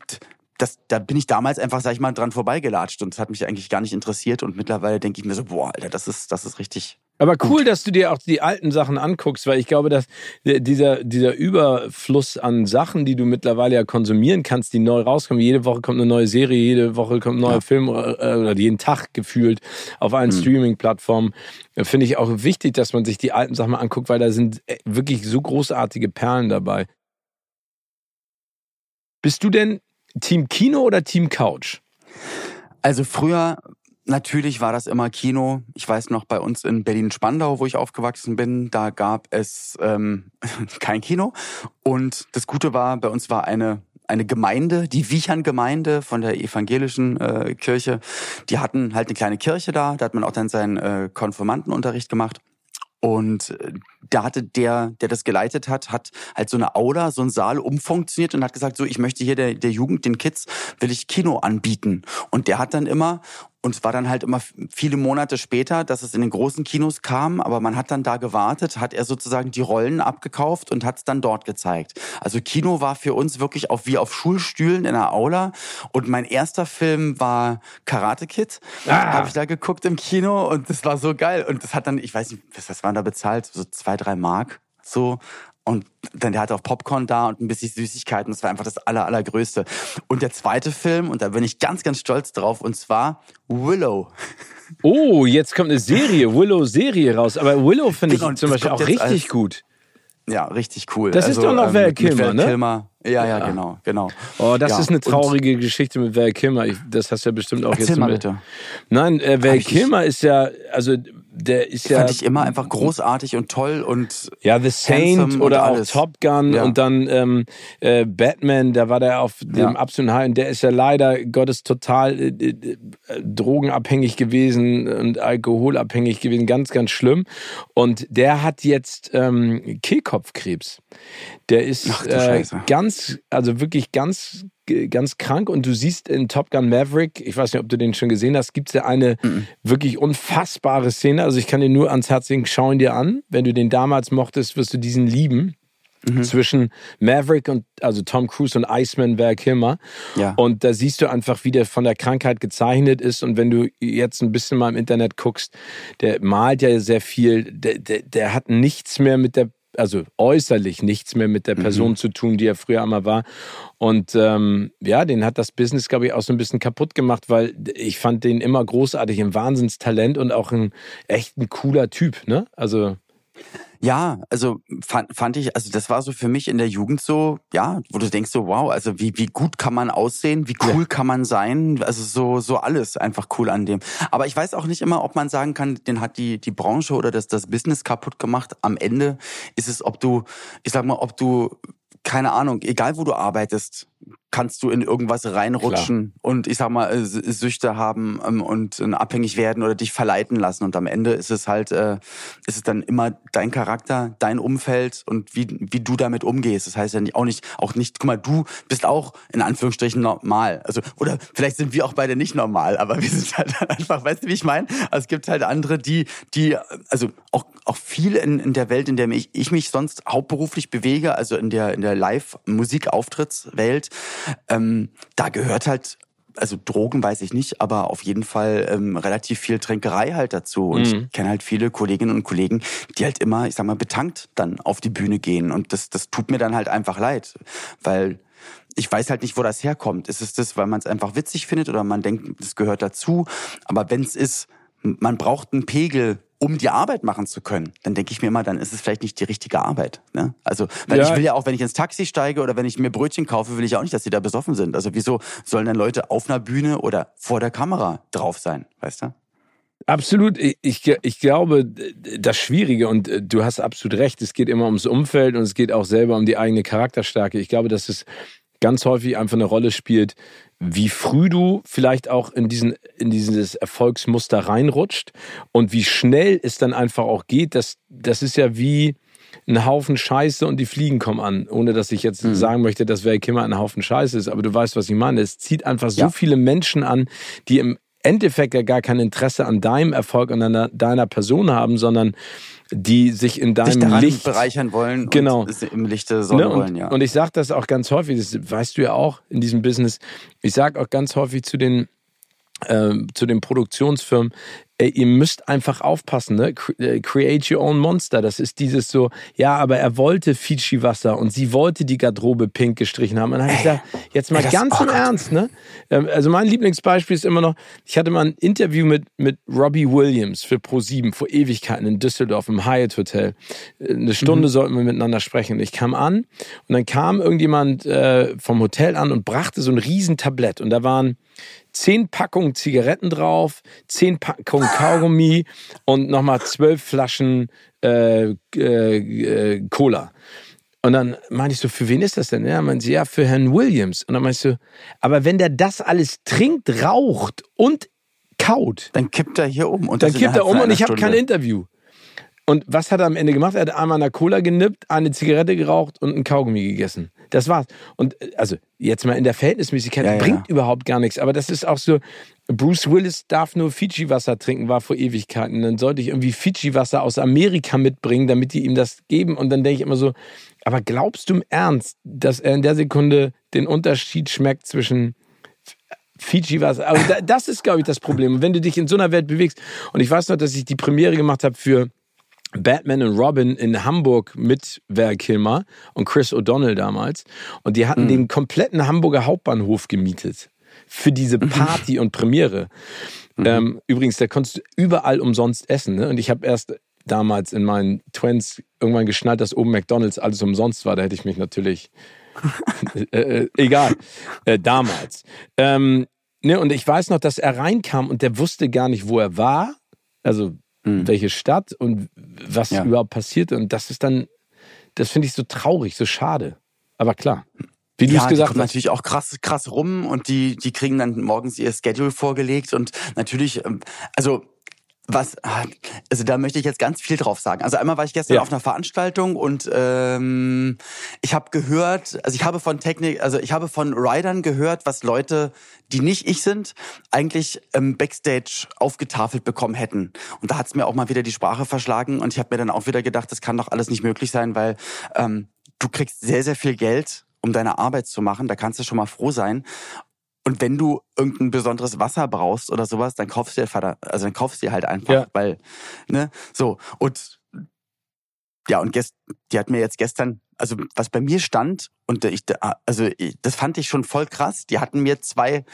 das, da bin ich damals einfach, sag ich mal, dran vorbeigelatscht und es hat mich eigentlich gar nicht interessiert und mittlerweile denke ich mir so, boah, Alter, das ist, das ist richtig, aber cool, dass du dir auch die alten Sachen anguckst, weil ich glaube, dass dieser, dieser Überfluss an Sachen, die du mittlerweile ja konsumieren kannst, die neu rauskommen, jede Woche kommt eine neue Serie, jede Woche kommt ein neuer ja. Film äh, oder jeden Tag gefühlt auf allen mhm. Streaming-Plattformen, finde ich auch wichtig, dass man sich die alten Sachen mal anguckt, weil da sind äh, wirklich so großartige Perlen dabei. Bist du denn Team Kino oder Team Couch? Also früher Natürlich war das immer Kino. Ich weiß noch, bei uns in Berlin-Spandau, wo ich aufgewachsen bin, da gab es ähm, kein Kino. Und das Gute war, bei uns war eine eine Gemeinde, die Wiechern-Gemeinde von der evangelischen äh, Kirche. Die hatten halt eine kleine Kirche da. Da hat man auch dann seinen äh, Konformantenunterricht gemacht. Und äh, da hatte der, der das geleitet hat, hat halt so eine Aula, so einen Saal umfunktioniert und hat gesagt, so, ich möchte hier der, der Jugend, den Kids, will ich Kino anbieten. Und der hat dann immer, und es war dann halt immer viele Monate später, dass es in den großen Kinos kam, aber man hat dann da gewartet, hat er sozusagen die Rollen abgekauft und hat es dann dort gezeigt. Also Kino war für uns wirklich auf, wie auf Schulstühlen in der Aula. Und mein erster Film war Karate Kid. Ah. Habe ich da geguckt im Kino und das war so geil. Und das hat dann, ich weiß nicht, was waren da bezahlt? So zwei, drei Mark so. Und dann der hatte auch Popcorn da und ein bisschen Süßigkeiten. Das war einfach das aller, allergrößte. Und der zweite Film, und da bin ich ganz, ganz stolz drauf, und zwar Willow. Oh, jetzt kommt eine Serie, Willow-Serie raus. Aber Willow finde genau, ich zum Beispiel auch richtig als, gut. Ja, richtig cool. Das also, ist doch noch ähm, Val Kilmer, ne? Kilmer. Ja, ja, ja, genau, genau. Oh, das ja, ist eine traurige Geschichte mit Val Kilmer. Ich, das hast du ja bestimmt auch jetzt mal bitte. Nein, äh, Val Kilmer ist ja, also der ist ja. Fand ich immer einfach großartig und toll und. Ja, The Saint oder auch Top Gun ja. und dann ähm, äh, Batman, da war der auf dem ja. absoluten High und der ist ja leider Gottes total äh, äh, drogenabhängig gewesen und alkoholabhängig gewesen, ganz, ganz schlimm. Und der hat jetzt ähm, Kehlkopfkrebs. Der ist Ach, äh, ganz, also wirklich ganz ganz krank und du siehst in Top Gun Maverick, ich weiß nicht, ob du den schon gesehen hast, gibt es ja eine mhm. wirklich unfassbare Szene. Also ich kann dir nur ans Herz legen, schau ihn dir an. Wenn du den damals mochtest, wirst du diesen lieben. Mhm. Zwischen Maverick und also Tom Cruise und Iceman Val Kilmer. Ja. Und da siehst du einfach, wie der von der Krankheit gezeichnet ist. Und wenn du jetzt ein bisschen mal im Internet guckst, der malt ja sehr viel, der, der, der hat nichts mehr mit der also äußerlich nichts mehr mit der Person mhm. zu tun, die er früher einmal war. Und ähm, ja, den hat das Business, glaube ich, auch so ein bisschen kaputt gemacht, weil ich fand den immer großartig, ein Wahnsinnstalent und auch ein echt ein cooler Typ, ne? Also ja, also fand, fand ich, also das war so für mich in der Jugend so, ja, wo du denkst so, wow, also wie, wie gut kann man aussehen, wie cool ja. kann man sein, also so, so alles einfach cool an dem. Aber ich weiß auch nicht immer, ob man sagen kann, den hat die, die Branche oder das, das Business kaputt gemacht. Am Ende ist es, ob du, ich sag mal, ob du keine Ahnung, egal wo du arbeitest, kannst du in irgendwas reinrutschen Klar. und ich sag mal äh, Süchte haben ähm, und äh, abhängig werden oder dich verleiten lassen und am Ende ist es halt äh, ist es dann immer dein Charakter, dein Umfeld und wie wie du damit umgehst. Das heißt ja auch nicht auch nicht, guck mal, du bist auch in Anführungsstrichen normal. Also oder vielleicht sind wir auch beide nicht normal, aber wir sind halt einfach, weißt du, wie ich meine? Also es gibt halt andere, die die also auch auch viel in, in der Welt, in der ich, ich mich sonst hauptberuflich bewege, also in der in der Live Musikauftrittswelt ähm, da gehört halt also Drogen weiß ich nicht, aber auf jeden Fall ähm, relativ viel Tränkerei halt dazu. Und mhm. ich kenne halt viele Kolleginnen und Kollegen, die halt immer, ich sag mal, betankt dann auf die Bühne gehen. Und das, das tut mir dann halt einfach leid, weil ich weiß halt nicht, wo das herkommt. Ist es das, weil man es einfach witzig findet oder man denkt, das gehört dazu? Aber wenn es ist, man braucht einen Pegel, um die Arbeit machen zu können, dann denke ich mir immer, dann ist es vielleicht nicht die richtige Arbeit. Ne? Also, weil ja. ich will ja auch, wenn ich ins Taxi steige oder wenn ich mir Brötchen kaufe, will ich auch nicht, dass die da besoffen sind. Also wieso sollen dann Leute auf einer Bühne oder vor der Kamera drauf sein, weißt du? Absolut. Ich, ich glaube, das Schwierige, und äh, du hast absolut recht, es geht immer ums Umfeld und es geht auch selber um die eigene Charakterstärke. Ich glaube, dass es ganz häufig einfach eine Rolle spielt, wie früh du vielleicht auch in, diesen, in dieses Erfolgsmuster reinrutscht und wie schnell es dann einfach auch geht. Das, das ist ja wie ein Haufen Scheiße und die Fliegen kommen an. Ohne dass ich jetzt mhm. sagen möchte, dass Val Kimmer ein Haufen Scheiße ist, aber du weißt, was ich meine. Es zieht einfach so ja. viele Menschen an, die im Endeffekt ja gar kein Interesse an deinem Erfolg und an deiner Person haben, sondern die sich in deinem sich Licht bereichern wollen genau. und im Lichte Sonne ne? und, wollen, ja. Und ich sage das auch ganz häufig, das weißt du ja auch in diesem Business, ich sage auch ganz häufig zu den äh, zu den Produktionsfirmen, ey, ihr müsst einfach aufpassen, ne? Äh, create your own monster. Das ist dieses so, ja, aber er wollte Fiji-Wasser und sie wollte die Garderobe pink gestrichen haben. Und dann habe ich gesagt, jetzt mal ey, ganz oh im Ernst, ne? Ähm, also mein Lieblingsbeispiel ist immer noch, ich hatte mal ein Interview mit, mit Robbie Williams für Pro7 vor Ewigkeiten in Düsseldorf im Hyatt Hotel. Äh, eine Stunde mhm. sollten wir miteinander sprechen. Ich kam an und dann kam irgendjemand äh, vom Hotel an und brachte so ein Riesentablett und da waren zehn Packungen Zigaretten drauf, zehn Packungen Kaugummi und nochmal zwölf Flaschen äh, äh, äh, Cola. Und dann meinte ich so, für wen ist das denn? Ja, meinte sie, ja, für Herrn Williams. Und dann meinte ich so, aber wenn der das alles trinkt, raucht und kaut. Dann kippt er hier um. Und dann kippt er um und ich habe kein Interview. Und was hat er am Ende gemacht? Er hat einmal eine Cola genippt, eine Zigarette geraucht und ein Kaugummi gegessen. Das war's. Und äh, also jetzt mal in der Verhältnismäßigkeit ja, bringt ja. überhaupt gar nichts. Aber das ist auch so. Bruce Willis darf nur Fiji-Wasser trinken, war vor Ewigkeiten. Dann sollte ich irgendwie Fiji-Wasser aus Amerika mitbringen, damit die ihm das geben. Und dann denke ich immer so, aber glaubst du im Ernst, dass er in der Sekunde den Unterschied schmeckt zwischen Fiji-Wasser? Also das ist, glaube ich, das Problem. Und wenn du dich in so einer Welt bewegst, und ich weiß noch, dass ich die Premiere gemacht habe für Batman und Robin in Hamburg mit Val Kilmer und Chris O'Donnell damals. Und die hatten mhm. den kompletten Hamburger Hauptbahnhof gemietet für diese mhm. Party und Premiere. Mhm. Ähm, übrigens, da konntest du überall umsonst essen. Ne? Und ich habe erst damals in meinen Twins irgendwann geschnallt, dass oben McDonalds alles umsonst war. Da hätte ich mich natürlich. äh, äh, egal. Äh, damals. Ähm, ne, und ich weiß noch, dass er reinkam und der wusste gar nicht, wo er war. Also mhm. welche Stadt und was ja. überhaupt passiert. Und das ist dann, das finde ich so traurig, so schade. Aber klar. Wie du ja, es gesagt hast. natürlich auch krass, krass rum und die, die kriegen dann morgens ihr Schedule vorgelegt und natürlich, ähm, also was, also da möchte ich jetzt ganz viel drauf sagen. Also einmal war ich gestern ja. auf einer Veranstaltung und ähm, ich habe gehört, also ich habe von Technik, also ich habe von Riders gehört, was Leute, die nicht ich sind, eigentlich ähm, Backstage aufgetafelt bekommen hätten. Und da hat's mir auch mal wieder die Sprache verschlagen und ich habe mir dann auch wieder gedacht, das kann doch alles nicht möglich sein, weil ähm, du kriegst sehr, sehr viel Geld um deine Arbeit zu machen. Da kannst du schon mal froh sein. Und wenn du irgendein besonderes Wasser brauchst oder sowas, dann kaufst du dir Vater, also dann kaufst du dir halt einfach, ja. weil, ne, so. Und ja, und gest, die hat mir jetzt gestern, also was bei mir stand, und ich, also das fand ich schon voll krass. Die hatten mir zwei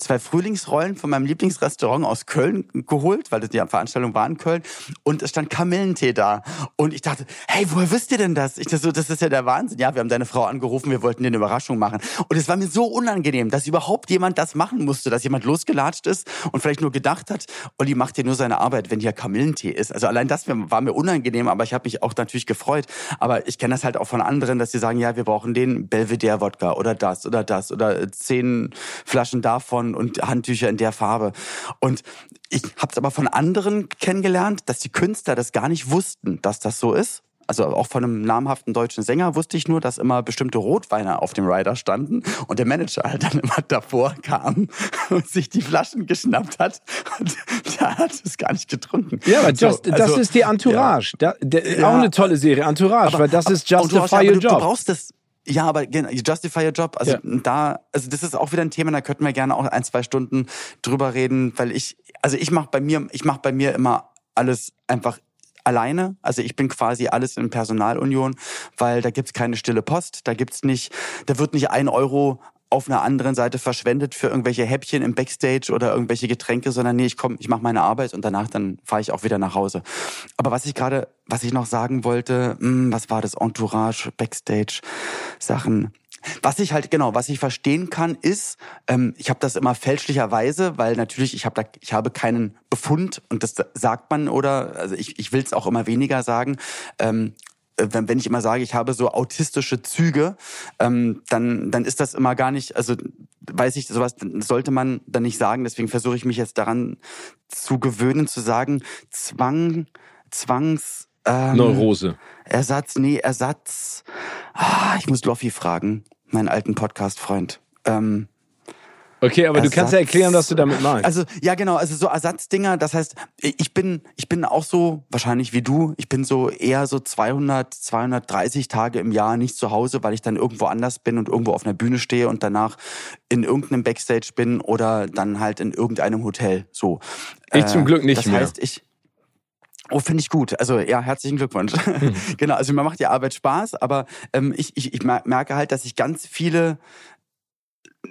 zwei Frühlingsrollen von meinem Lieblingsrestaurant aus Köln geholt, weil die Veranstaltung war in Köln. Und es stand Kamillentee da. Und ich dachte, hey, woher wisst ihr denn das? Ich dachte so, das ist ja der Wahnsinn. Ja, wir haben deine Frau angerufen, wir wollten dir eine Überraschung machen. Und es war mir so unangenehm, dass überhaupt jemand das machen musste, dass jemand losgelatscht ist und vielleicht nur gedacht hat, Olli macht hier nur seine Arbeit, wenn hier Kamillentee ist. Also allein das war mir unangenehm, aber ich habe mich auch natürlich gefreut. Aber ich kenne das halt auch von anderen, dass sie sagen, ja, wir brauchen den Belvedere-Wodka oder das oder das oder zehn Flaschen davon und Handtücher in der Farbe. Und ich habe es aber von anderen kennengelernt, dass die Künstler das gar nicht wussten, dass das so ist. Also auch von einem namhaften deutschen Sänger wusste ich nur, dass immer bestimmte Rotweine auf dem Rider standen und der Manager halt dann immer davor kam und sich die Flaschen geschnappt hat und der hat es gar nicht getrunken. Ja, aber just, so, also, das ist die Entourage. Ja. Da, der, ja, auch eine tolle Serie, Entourage, aber, weil das ist Justify Your Job. Du brauchst das, ja, aber Justify Your Job, also ja. da, also das ist auch wieder ein Thema, da könnten wir gerne auch ein, zwei Stunden drüber reden, weil ich, also ich mache bei mir, ich mache bei mir immer alles einfach alleine. Also ich bin quasi alles in Personalunion, weil da gibt's keine stille Post, da gibt's nicht, da wird nicht ein Euro auf einer anderen Seite verschwendet für irgendwelche Häppchen im Backstage oder irgendwelche Getränke, sondern nee, ich komme, ich mache meine Arbeit und danach dann fahre ich auch wieder nach Hause. Aber was ich gerade, was ich noch sagen wollte, mh, hm, was war das Entourage, Backstage Sachen? Was ich halt genau, was ich verstehen kann, ist, ähm, ich habe das immer fälschlicherweise, weil natürlich ich habe da, ich habe keinen Befund und das sagt man oder also ich, ich will es auch immer weniger sagen. Ähm, wenn, wenn ich immer sage, ich habe so autistische Züge, ähm, dann, dann ist das immer gar nicht, also weiß ich, sowas sollte man dann nicht sagen. Deswegen versuche ich mich jetzt daran zu gewöhnen, zu sagen, Zwang, Zwangs... Ähm, Neurose. Ersatz, nee, Ersatz. Ah, ich muss Loffi fragen, meinen alten Podcast-Freund. Ähm, Okay, aber Ersatz, du kannst ja erklären, was du damit meinst. Also, ja, genau, also so Ersatzdinger, das heißt, ich bin, ich bin auch so, wahrscheinlich wie du, ich bin so eher so 200, 230 Tage im Jahr nicht zu Hause, weil ich dann irgendwo anders bin und irgendwo auf einer Bühne stehe und danach in irgendeinem Backstage bin oder dann halt in irgendeinem Hotel, so. Ich zum Glück nicht das mehr. Das heißt, ich, Oh, finde ich gut. Also ja, herzlichen Glückwunsch. Genau, also mir macht die Arbeit Spaß, aber ähm, ich, ich, ich merke halt, dass ich ganz viele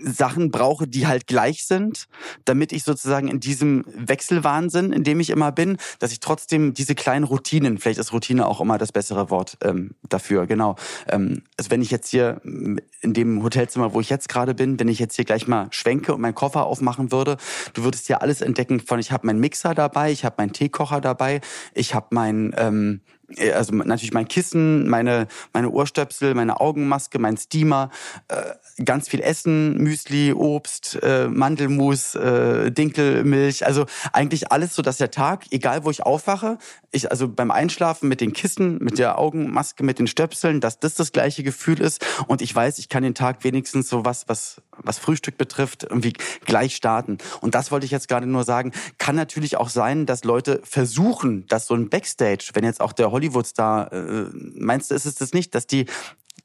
Sachen brauche, die halt gleich sind, damit ich sozusagen in diesem Wechselwahnsinn, in dem ich immer bin, dass ich trotzdem diese kleinen Routinen, vielleicht ist Routine auch immer das bessere Wort ähm, dafür, genau. Ähm, also wenn ich jetzt hier in dem Hotelzimmer, wo ich jetzt gerade bin, wenn ich jetzt hier gleich mal schwenke und meinen Koffer aufmachen würde, du würdest hier alles entdecken von, ich habe meinen Mixer dabei, ich habe meinen Teekocher dabei, ich habe mein ähm, äh, also natürlich mein Kissen, meine, meine Ohrstöpsel, meine Augenmaske, mein Steamer, äh, ganz viel Essen, Müsli, Obst, äh, Mandelmus, äh, Dinkelmilch, also eigentlich alles so, dass der Tag, egal wo ich aufwache, ich also beim Einschlafen mit den Kissen, mit der Augenmaske, mit den Stöpseln, dass das das gleiche Gefühl ist. Und ich weiß, ich kann den Tag wenigstens so was, was, was Frühstück betrifft, irgendwie gleich starten. Und das wollte ich jetzt gerade nur sagen, kann natürlich auch sein, dass Leute versuchen, dass so ein Backstage, wenn jetzt auch der Hollywood-Star, äh, meinst du, ist es das nicht, dass die,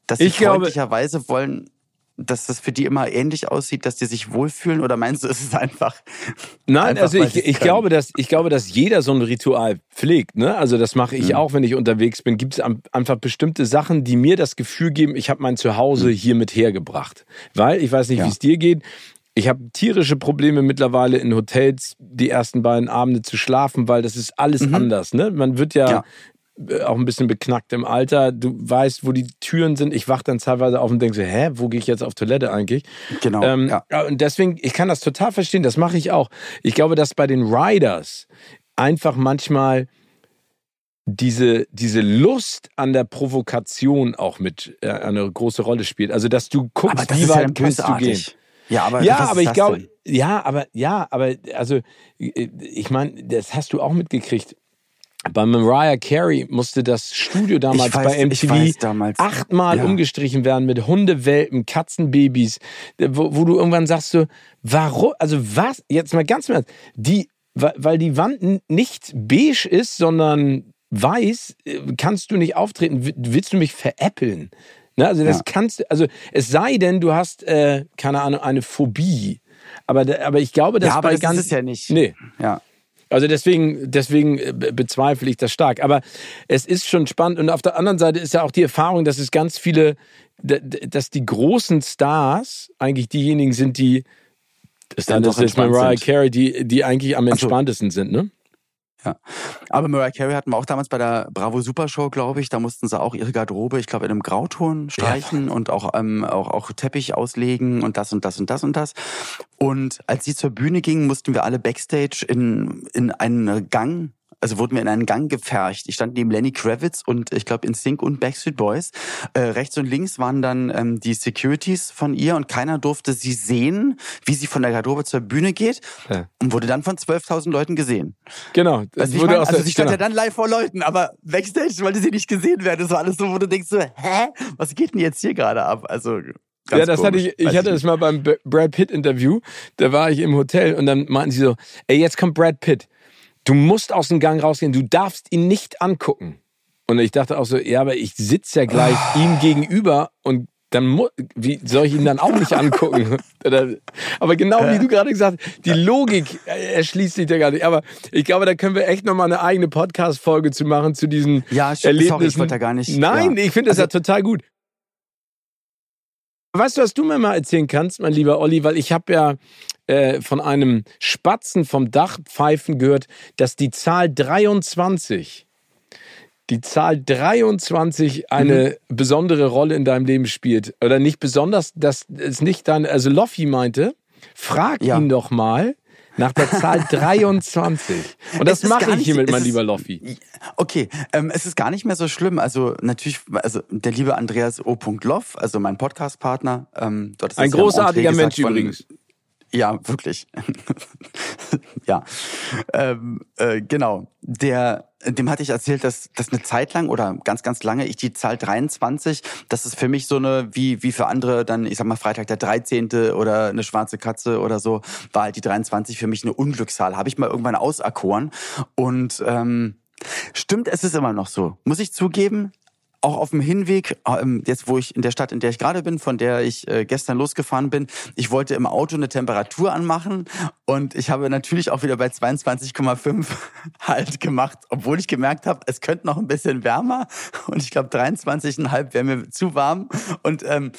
dass sie freundlicherweise wollen, dass das für die immer ähnlich aussieht, dass die sich wohlfühlen oder meinst du, ist es einfach? Nein, einfach, also ich, ich glaube, dass ich glaube, dass jeder so ein Ritual pflegt. Ne? Also das mache ich mhm. auch, wenn ich unterwegs bin. Gibt es einfach bestimmte Sachen, die mir das Gefühl geben, ich habe mein Zuhause mhm. hier mit hergebracht. Weil ich weiß nicht, ja. wie es dir geht. Ich habe tierische Probleme mittlerweile in Hotels die ersten beiden Abende zu schlafen, weil das ist alles mhm. anders. Ne? Man wird ja, ja, auch ein bisschen beknackt im Alter. Du weißt, wo die Türen sind. Ich wach dann teilweise auf und denke so, hä, wo gehe ich jetzt auf Toilette eigentlich? Genau. Ähm, ja. Und deswegen, ich kann das total verstehen. Das mache ich auch. Ich glaube, dass bei den Riders einfach manchmal diese, diese Lust an der Provokation auch mit äh, eine große Rolle spielt. Also, dass du guckst, wie weit ja kannst du gehen. Ja, aber, ja, aber ich glaube, ja, aber ja, aber also ich meine, das hast du auch mitgekriegt. Bei Mariah Carey musste das Studio damals weiß, bei MTV damals. achtmal ja. umgestrichen werden mit Hundewelpen, Katzenbabys, wo, wo, du irgendwann sagst so, warum, also was, jetzt mal ganz mal, die, weil die Wand nicht beige ist, sondern weiß, äh, kannst du nicht auftreten, willst du mich veräppeln? Ne, also das ja. kannst du, also es sei denn, du hast, äh, keine Ahnung, eine Phobie. Aber, aber ich glaube, dass ja, aber bei das ganz, ist es ja nicht. Nee. Ja. Also deswegen, deswegen äh, bezweifle ich das stark. Aber es ist schon spannend. Und auf der anderen Seite ist ja auch die Erfahrung, dass es ganz viele, dass die großen Stars eigentlich diejenigen sind, die, das dann ist jetzt Mariah Carey, die, die eigentlich am entspanntesten so. sind, ne? Ja. Aber Mariah Carey hatten wir auch damals bei der Bravo Super Show, glaube ich. Da mussten sie auch ihre Garderobe, ich glaube, in einem Grauton streichen ja. und auch, ähm, auch, auch Teppich auslegen und das und das und das und das. Und als sie zur Bühne gingen, mussten wir alle Backstage in, in einen Gang also wurden wir in einen Gang gefercht. Ich stand neben Lenny Kravitz und ich glaube in Sync und Backstreet Boys. Äh, rechts und links waren dann ähm, die Securities von ihr und keiner durfte sie sehen, wie sie von der Garderobe zur Bühne geht ja. und wurde dann von 12.000 Leuten gesehen. Genau. Also, wurde mein, also sie stand genau. ja dann live vor Leuten, aber Backstage wollte sie nicht gesehen werden. Das war alles so, wo du denkst so, hä? Was geht denn jetzt hier gerade ab? Also Ganz ja, das komisch. hatte ich, ich hatte das mal beim Brad Pitt Interview. Da war ich im Hotel und dann meinten sie so, ey, jetzt kommt Brad Pitt. Du musst aus dem Gang rausgehen, du darfst ihn nicht angucken. Und ich dachte auch so, ja, aber ich sitze ja gleich oh. ihm gegenüber und dann wie soll ich ihn dann auch nicht angucken? aber genau wie du gerade gesagt hast, die Logik erschließt sich ja gar nicht. Aber ich glaube, da können wir echt nochmal eine eigene Podcast-Folge zu machen zu diesen ja, Erlebnissen. Sorry, ich wollte da gar nicht. Nein, ja. ich finde das also, ja total gut. Weißt du, was du mir mal erzählen kannst, mein lieber Olli, weil ich habe ja äh, von einem Spatzen vom Dach pfeifen gehört, dass die Zahl 23, die Zahl 23 eine mhm. besondere Rolle in deinem Leben spielt. Oder nicht besonders, dass es nicht dann, also Loffi meinte, frag ja. ihn doch mal, nach der Zahl 23. Und das mache ich hier mit meinem lieber Loffi. Okay, ähm, es ist gar nicht mehr so schlimm. Also natürlich, also der liebe Andreas O. Loff, also mein Podcastpartner. Ähm, dort Ein großartiger Mensch von, übrigens. Ja, wirklich. ja. Ähm, äh, genau. Der, dem hatte ich erzählt, dass, dass eine Zeit lang oder ganz, ganz lange ich die Zahl 23, das ist für mich so eine, wie, wie für andere dann, ich sag mal, Freitag der 13. oder eine schwarze Katze oder so, war halt die 23 für mich eine Unglückszahl. Habe ich mal irgendwann auserkoren. Und ähm, Stimmt, es ist immer noch so. Muss ich zugeben, auch auf dem Hinweg, ähm, jetzt wo ich in der Stadt, in der ich gerade bin, von der ich äh, gestern losgefahren bin, ich wollte im Auto eine Temperatur anmachen und ich habe natürlich auch wieder bei 22,5 halt gemacht, obwohl ich gemerkt habe, es könnte noch ein bisschen wärmer und ich glaube 23,5 wäre mir zu warm und ähm,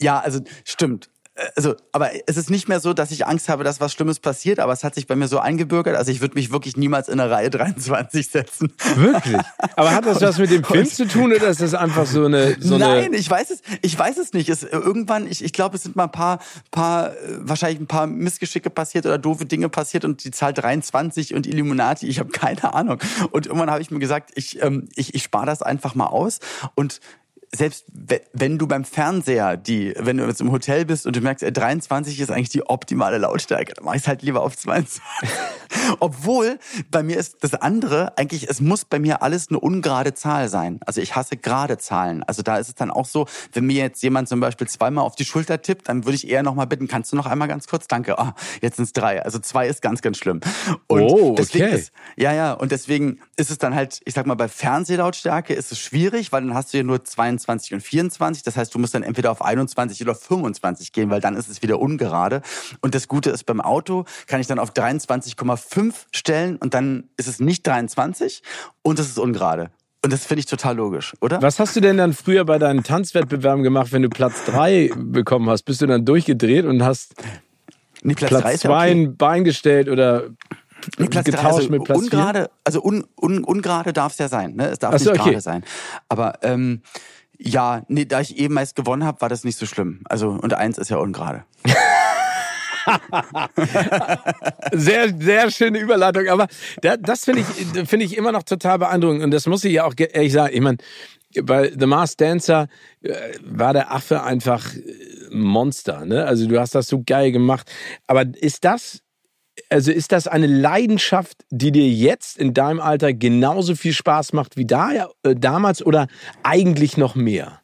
ja, also stimmt also, aber es ist nicht mehr so, dass ich Angst habe, dass was Schlimmes passiert, aber es hat sich bei mir so eingebürgert, also ich würde mich wirklich niemals in eine Reihe 23 setzen. Wirklich? Aber hat das was mit dem Film zu tun oder ist das einfach so eine, so Nein, eine ich weiß es, ich weiß es nicht. Es, irgendwann, ich, ich glaube, es sind mal ein paar, paar, wahrscheinlich ein paar Missgeschicke passiert oder doofe Dinge passiert und die Zahl 23 und Illuminati, ich habe keine Ahnung. Und irgendwann habe ich mir gesagt, ich, ähm, ich, ich spare das einfach mal aus und selbst wenn du beim Fernseher die, wenn du jetzt im Hotel bist und du merkst, 23 ist eigentlich die optimale Lautstärke, dann mach ich es halt lieber auf 22. Obwohl, bei mir ist das andere, eigentlich, es muss bei mir alles eine ungerade Zahl sein. Also ich hasse gerade Zahlen. Also da ist es dann auch so, wenn mir jetzt jemand zum Beispiel zweimal auf die Schulter tippt, dann würde ich eher nochmal bitten, kannst du noch einmal ganz kurz? Danke. Ah, jetzt sind es drei. Also zwei ist ganz, ganz schlimm. Und oh, okay. Ist, ja, ja, und deswegen ist es dann halt, ich sag mal, bei Fernsehlautstärke ist es schwierig, weil dann hast du ja nur 22 23 und 24. Das heißt, du musst dann entweder auf 21 oder 25 gehen, weil dann ist es wieder ungerade. Und das Gute ist, beim Auto kann ich dann auf 23,5 stellen und dann ist es nicht 23 und es ist ungerade. Und das finde ich total logisch, oder? Was hast du denn dann früher bei deinen Tanzwettbewerben gemacht, wenn du Platz 3 bekommen hast? Bist du dann durchgedreht und hast nee, Platz, Platz 2 okay. ein Bein gestellt oder Nee, Platz getauscht also mit Platz ungerade, vier? Also un, un, ungerade darf es ja sein, ne? Es darf so, nicht okay. gerade sein. Aber ähm, ja, nee, da ich eben meist gewonnen habe, war das nicht so schlimm. Also und eins ist ja ungerade. sehr, sehr schöne Überleitung. Aber das finde ich, finde ich immer noch total beeindruckend. Und das muss ich ja auch ehrlich sagen. Ich meine, bei The Masked Dancer äh, war der Affe einfach äh, Monster. Ne? Also du hast das so geil gemacht. Aber ist das also ist das eine Leidenschaft, die dir jetzt in deinem Alter genauso viel Spaß macht wie da, äh, damals oder eigentlich noch mehr?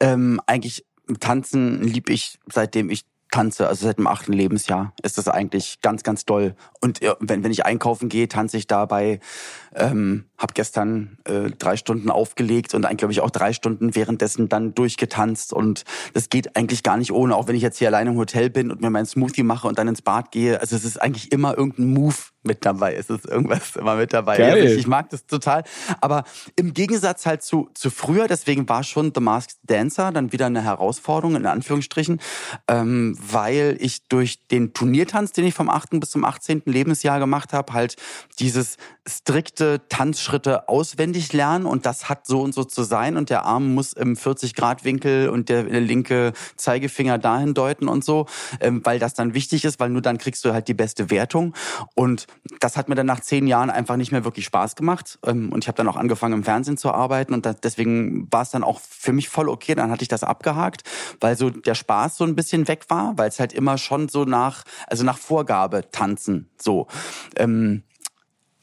Ähm, eigentlich tanzen lieb ich, seitdem ich tanze, also seit dem achten Lebensjahr ist das eigentlich ganz, ganz doll. Und wenn, wenn ich einkaufen gehe, tanze ich dabei ähm, habe gestern äh, drei Stunden aufgelegt und eigentlich, glaube ich, auch drei Stunden währenddessen dann durchgetanzt. Und das geht eigentlich gar nicht ohne, auch wenn ich jetzt hier alleine im Hotel bin und mir meinen Smoothie mache und dann ins Bad gehe. Also es ist eigentlich immer irgendein Move mit dabei. Es ist irgendwas immer mit dabei. Geil. Also ich, ich, mag das total. Aber im Gegensatz halt zu, zu früher, deswegen war schon The Masked Dancer dann wieder eine Herausforderung, in Anführungsstrichen, ähm, weil ich durch den Turniertanz, den ich vom 8. bis zum 18. Lebensjahr gemacht habe, halt dieses strikte Tanzschritte auswendig lernen und das hat so und so zu sein und der Arm muss im 40-Grad-Winkel und der, linke Zeigefinger dahin deuten und so, ähm, weil das dann wichtig ist, weil nur dann kriegst du halt die beste Wertung und das hat mir dann nach zehn Jahren einfach nicht mehr wirklich Spaß gemacht ähm, und ich habe dann auch angefangen im Fernsehen zu arbeiten und deswegen war es dann auch für mich voll okay, dann hatte ich das abgehakt, weil so der Spaß so ein bisschen weg war, weil es halt immer schon so nach, also nach Vorgabe tanzen so. Ähm,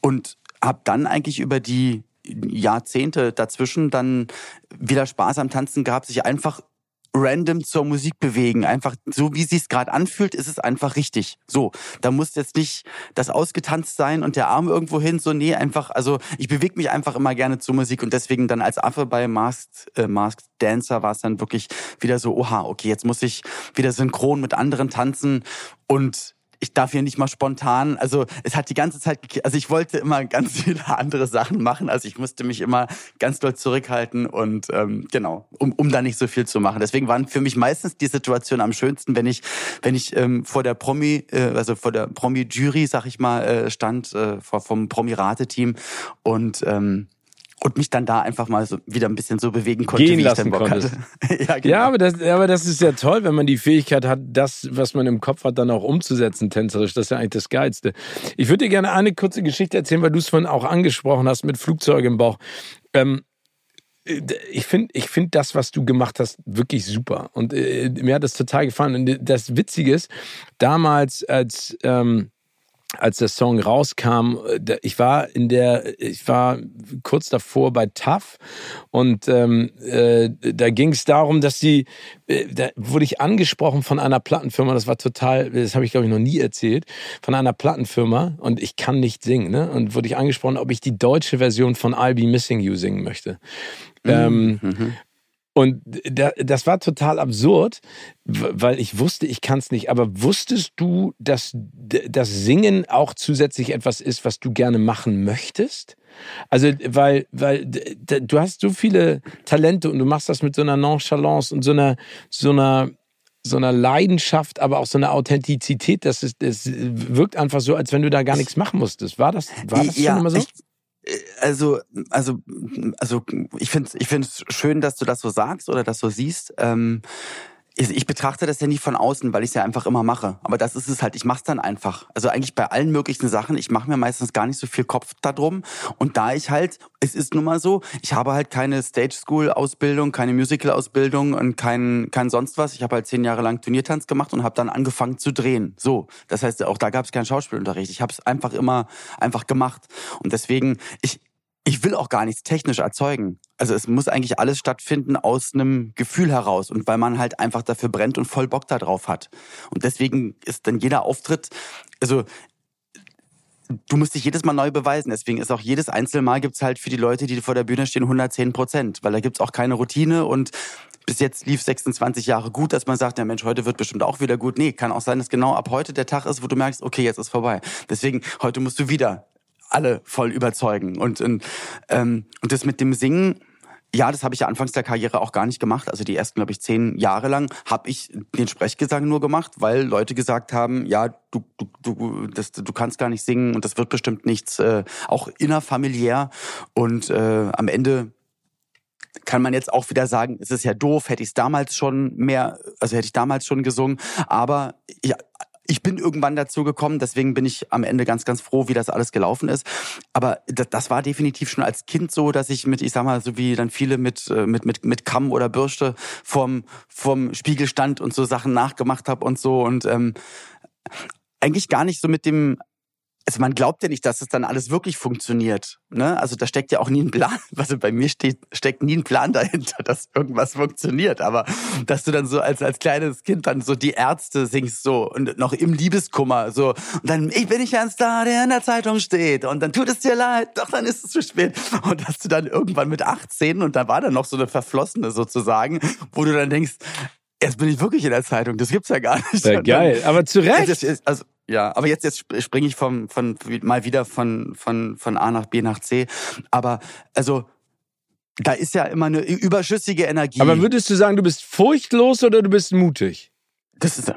und habe dann eigentlich über die Jahrzehnte dazwischen dann wieder Spaß am Tanzen gehabt, sich einfach random zur Musik bewegen. Einfach so, wie sich's gerade anfühlt, ist es einfach richtig. So, da muss jetzt nicht das ausgetanzt sein und der Arm irgendwo hin. So, nee, einfach, also ich bewege mich einfach immer gerne zur Musik und deswegen dann als Affe bei Masked, äh, Masked Dancer war es dann wirklich wieder so, oha, okay, jetzt muss ich wieder synchron mit anderen tanzen und ich darf hier nicht mal spontan, also es hat die ganze Zeit, also ich wollte immer ganz viele andere Sachen machen, also ich musste mich immer ganz doll zurückhalten und ähm, genau, um, um da nicht so viel zu machen. Deswegen waren für mich meistens die Situationen am schönsten, wenn ich, wenn ich ähm, vor der Promi, äh, also vor der Promi-Jury, sag ich mal, äh, stand, äh, vor vom Promi-Rate-Team und ähm, und mich dann da einfach mal so wieder ein bisschen so bewegen konnte, Gehen wie lassen ich dann Bock konntest. hatte. ja, genau. ja aber, das, aber das ist ja toll, wenn man die Fähigkeit hat, das, was man im Kopf hat, dann auch umzusetzen, tänzerisch. Das ist ja eigentlich das Geilste. Ich würde dir gerne eine kurze Geschichte erzählen, weil du es vorhin auch angesprochen hast mit Flugzeug im Bauch. Ähm, ich finde ich find das, was du gemacht hast, wirklich super. Und äh, mir hat das total gefallen. Und das Witzige ist, damals als... Ähm, als der Song rauskam, äh, ich war in der, ich war kurz davor bei TAF und ähm, äh, da ging es darum, dass die, äh, da wurde ich angesprochen von einer Plattenfirma, das war total, das habe ich glaube ich noch nie erzählt, von einer Plattenfirma und ich kann nicht singen, ne? Und wurde ich angesprochen, ob ich die deutsche Version von I'll Be Missing You singen möchte. Mhm. Ähm, mhm. Und das war total absurd, weil ich wusste, ich kann es nicht. Aber wusstest du, dass das Singen auch zusätzlich etwas ist, was du gerne machen möchtest? Also, weil, weil du hast so viele Talente und du machst das mit so einer Nonchalance und so einer, so einer, so einer Leidenschaft, aber auch so einer Authentizität. Das, ist, das wirkt einfach so, als wenn du da gar nichts machen musstest. War das, war das ja, schon immer so? Ich, also, also, also ich finde es ich find's schön, dass du das so sagst oder das so siehst. Ähm, ich betrachte das ja nicht von außen, weil ich es ja einfach immer mache. Aber das ist es halt, ich mache es dann einfach. Also eigentlich bei allen möglichen Sachen, ich mache mir meistens gar nicht so viel Kopf darum. Und da ich halt, es ist nun mal so, ich habe halt keine Stage School Ausbildung, keine Musical Ausbildung und kein, kein sonst was. Ich habe halt zehn Jahre lang Turniertanz gemacht und habe dann angefangen zu drehen. So, das heißt, auch da gab es keinen Schauspielunterricht. Ich habe es einfach immer einfach gemacht. Und deswegen, ich, ich will auch gar nichts technisch erzeugen. Also es muss eigentlich alles stattfinden aus einem Gefühl heraus und weil man halt einfach dafür brennt und voll Bock darauf hat. Und deswegen ist dann jeder Auftritt, also du musst dich jedes Mal neu beweisen. Deswegen ist auch jedes Einzelmal gibt's halt für die Leute, die vor der Bühne stehen, 110 Prozent, weil da gibt's auch keine Routine und bis jetzt lief 26 Jahre gut, dass man sagt, der Mensch, heute wird bestimmt auch wieder gut. Nee, kann auch sein, dass genau ab heute der Tag ist, wo du merkst, okay, jetzt ist vorbei. Deswegen, heute musst du wieder alle voll überzeugen. Und, und, ähm, und das mit dem Singen, ja, das habe ich ja anfangs der Karriere auch gar nicht gemacht. Also die ersten, glaube ich, zehn Jahre lang habe ich den Sprechgesang nur gemacht, weil Leute gesagt haben, ja, du, du, du, das, du kannst gar nicht singen und das wird bestimmt nichts, äh, auch innerfamiliär. Und äh, am Ende kann man jetzt auch wieder sagen, es ist ja doof, hätte ich es damals schon mehr, also hätte ich damals schon gesungen. Aber ja, ich bin irgendwann dazu gekommen, deswegen bin ich am Ende ganz, ganz froh, wie das alles gelaufen ist. Aber das, war definitiv schon als Kind so, dass ich mit, ich sag mal, so wie dann viele mit, äh, mit, mit, mit Kamm oder Bürste vorm, vorm Spiegel stand und so Sachen nachgemacht habe und so und ähm, eigentlich gar nicht so mit dem also man glaubt ja nicht, dass es dann alles wirklich funktioniert. Ne? Also da steckt ja auch nie ein Plan. Also bei mir steht, steckt nie ein Plan dahinter, dass irgendwas funktioniert. Aber dass du dann so als, als kleines Kind dann so die Ärzte singst so und noch im Liebeskummer so und dann ich bin nicht ein Star, der in der Zeitung steht und dann tut es dir leid, doch dann ist es zu spät. Und dass du dann irgendwann mit 18 und da war dann noch so eine Verflossene sozusagen, wo du dann denkst, Jetzt bin ich wirklich in der Zeitung. Das gibt's ja gar nicht. Ja, geil, aber zu Recht. Also, ja, aber jetzt, jetzt springe ich vom, von, mal wieder von, von, von A nach B nach C. Aber, also, da ist ja immer eine überschüssige Energie. Aber würdest du sagen, du bist furchtlos oder du bist mutig? Das ist,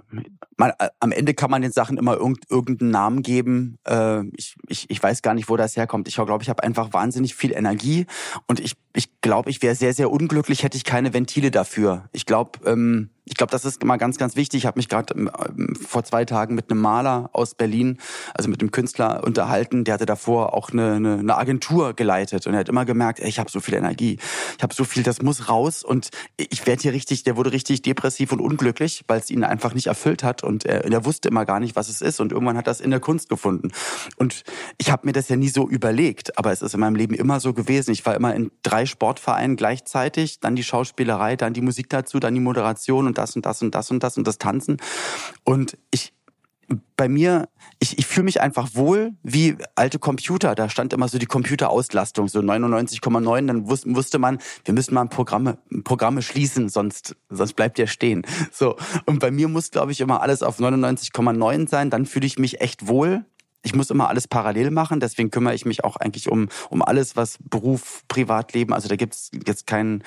man, am Ende kann man den Sachen immer irgend, irgendeinen Namen geben. Äh, ich, ich, ich weiß gar nicht, wo das herkommt. Ich glaube, ich habe einfach wahnsinnig viel Energie und ich, ich glaube, ich wäre sehr, sehr unglücklich, hätte ich keine Ventile dafür. Ich glaube, ähm, ich glaube, das ist immer ganz, ganz wichtig. Ich habe mich gerade ähm, vor zwei Tagen mit einem Maler aus Berlin, also mit einem Künstler unterhalten. Der hatte davor auch eine, eine, eine Agentur geleitet und er hat immer gemerkt, ey, ich habe so viel Energie, ich habe so viel, das muss raus und ich werde hier richtig, der wurde richtig depressiv und unglücklich, weil es ihn einfach nicht erfüllt hat und er, er wusste immer gar nicht, was es ist und irgendwann hat das in der Kunst gefunden. Und ich habe mir das ja nie so überlegt, aber es ist in meinem Leben immer so gewesen. Ich war immer in drei Sportvereinen gleichzeitig, dann die Schauspielerei, dann die Musik dazu, dann die Moderation und das und das und das und das und das Tanzen. Und ich, bei mir, ich, ich fühle mich einfach wohl wie alte Computer. Da stand immer so die Computerauslastung, so 99,9. Dann wus wusste man, wir müssen mal Programme, Programme schließen, sonst, sonst bleibt der stehen. So. Und bei mir muss, glaube ich, immer alles auf 99,9 sein. Dann fühle ich mich echt wohl ich muss immer alles parallel machen, deswegen kümmere ich mich auch eigentlich um, um alles, was Beruf, Privatleben, also da gibt's jetzt kein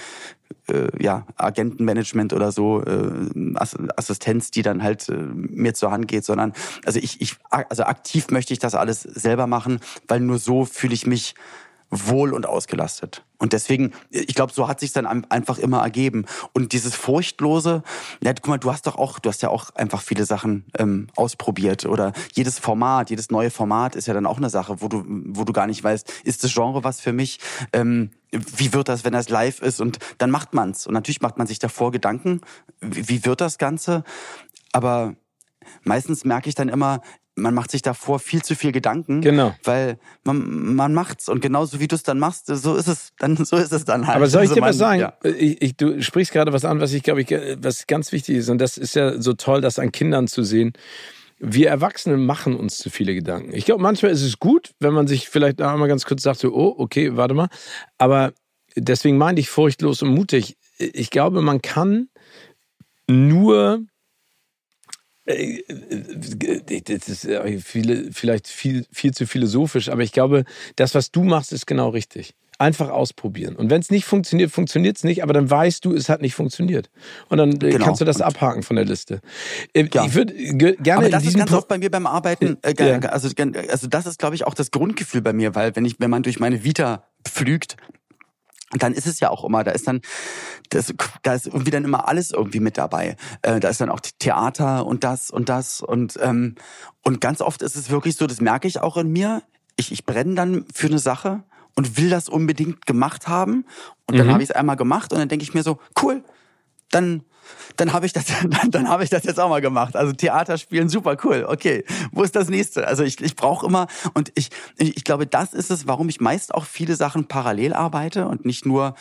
äh, ja, Agentenmanagement oder so, äh, Assistenz, die dann halt äh, mir zur Hand geht, sondern also ich, ich, also aktiv möchte ich das alles selber machen, weil nur so fühle ich mich wohl und ausgelastet. Und deswegen, ich glaube, so hat sich dann einfach immer ergeben. Und dieses Furchtlose, ja, guck mal, du hast doch auch, du hast ja auch einfach viele Sachen ähm, ausprobiert. Oder jedes Format, jedes neue Format ist ja dann auch eine Sache, wo du, wo du gar nicht weißt, ist das Genre was für mich? Ähm, wie wird das, wenn das live ist? Und dann macht man's. Und natürlich macht man sich davor Gedanken, wie, wie wird das Ganze? Aber meistens merke ich dann immer, man macht sich davor viel zu viel Gedanken, genau. weil man, man macht's und genauso wie du es dann machst, so ist es dann, so ist es dann halt. Aber soll ich also dir man, was sagen? Ja. Ich, ich, du sprichst gerade was an, was ich glaube ich, was ganz wichtig ist und das ist ja so toll, das an Kindern zu sehen. Wir Erwachsene machen uns zu viele Gedanken. Ich glaube, manchmal ist es gut, wenn man sich vielleicht einmal ganz kurz sagt, so, oh, okay, warte mal. Aber deswegen meine ich furchtlos und mutig. Ich glaube, man kann nur äh, äh, das ist viele, vielleicht viel, viel zu philosophisch, aber ich glaube, das, was du machst, ist genau richtig. Einfach ausprobieren. Und wenn es nicht funktioniert, funktioniert es nicht, aber dann weißt du, es hat nicht funktioniert. Und dann äh, genau. kannst du das abhaken von der Liste. Ja. Ich würde gerne. Aber das ist ganz oft bei mir beim Arbeiten, äh, ja. also, also das ist, glaube ich, auch das Grundgefühl bei mir, weil wenn ich, wenn man durch meine Vita pflügt, und dann ist es ja auch immer, da ist dann, das, da ist irgendwie dann immer alles irgendwie mit dabei. Äh, da ist dann auch Theater und das und das und ähm, und ganz oft ist es wirklich so, das merke ich auch in mir. Ich, ich brenne dann für eine Sache und will das unbedingt gemacht haben und dann mhm. habe ich es einmal gemacht und dann denke ich mir so, cool, dann dann habe ich das, dann, dann habe ich das jetzt auch mal gemacht. Also Theater spielen, super cool. Okay, wo ist das nächste? Also ich, ich brauche immer und ich, ich glaube, das ist es, warum ich meist auch viele Sachen parallel arbeite und nicht nur,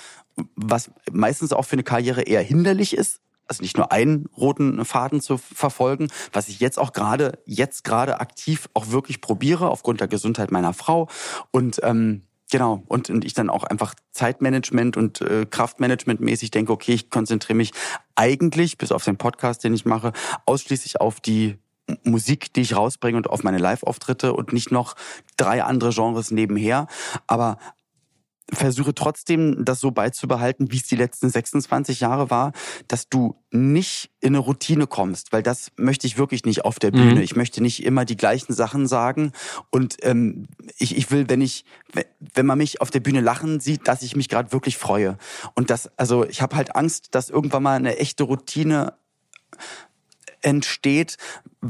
was meistens auch für eine Karriere eher hinderlich ist, also nicht nur einen roten Faden zu verfolgen, was ich jetzt auch gerade, jetzt gerade aktiv auch wirklich probiere aufgrund der Gesundheit meiner Frau und ähm, Genau, und, und ich dann auch einfach Zeitmanagement und äh, Kraftmanagement mäßig denke, okay, ich konzentriere mich eigentlich, bis auf den Podcast, den ich mache, ausschließlich auf die Musik, die ich rausbringe und auf meine Live-Auftritte und nicht noch drei andere Genres nebenher. Aber versuche trotzdem, das so beizubehalten, wie es die letzten 26 Jahre war, dass du nicht in eine Routine kommst, weil das möchte ich wirklich nicht auf der Bühne. Mhm. Ich möchte nicht immer die gleichen Sachen sagen und ähm, ich, ich will, wenn ich, wenn man mich auf der Bühne lachen sieht, dass ich mich gerade wirklich freue. Und das, also ich habe halt Angst, dass irgendwann mal eine echte Routine entsteht.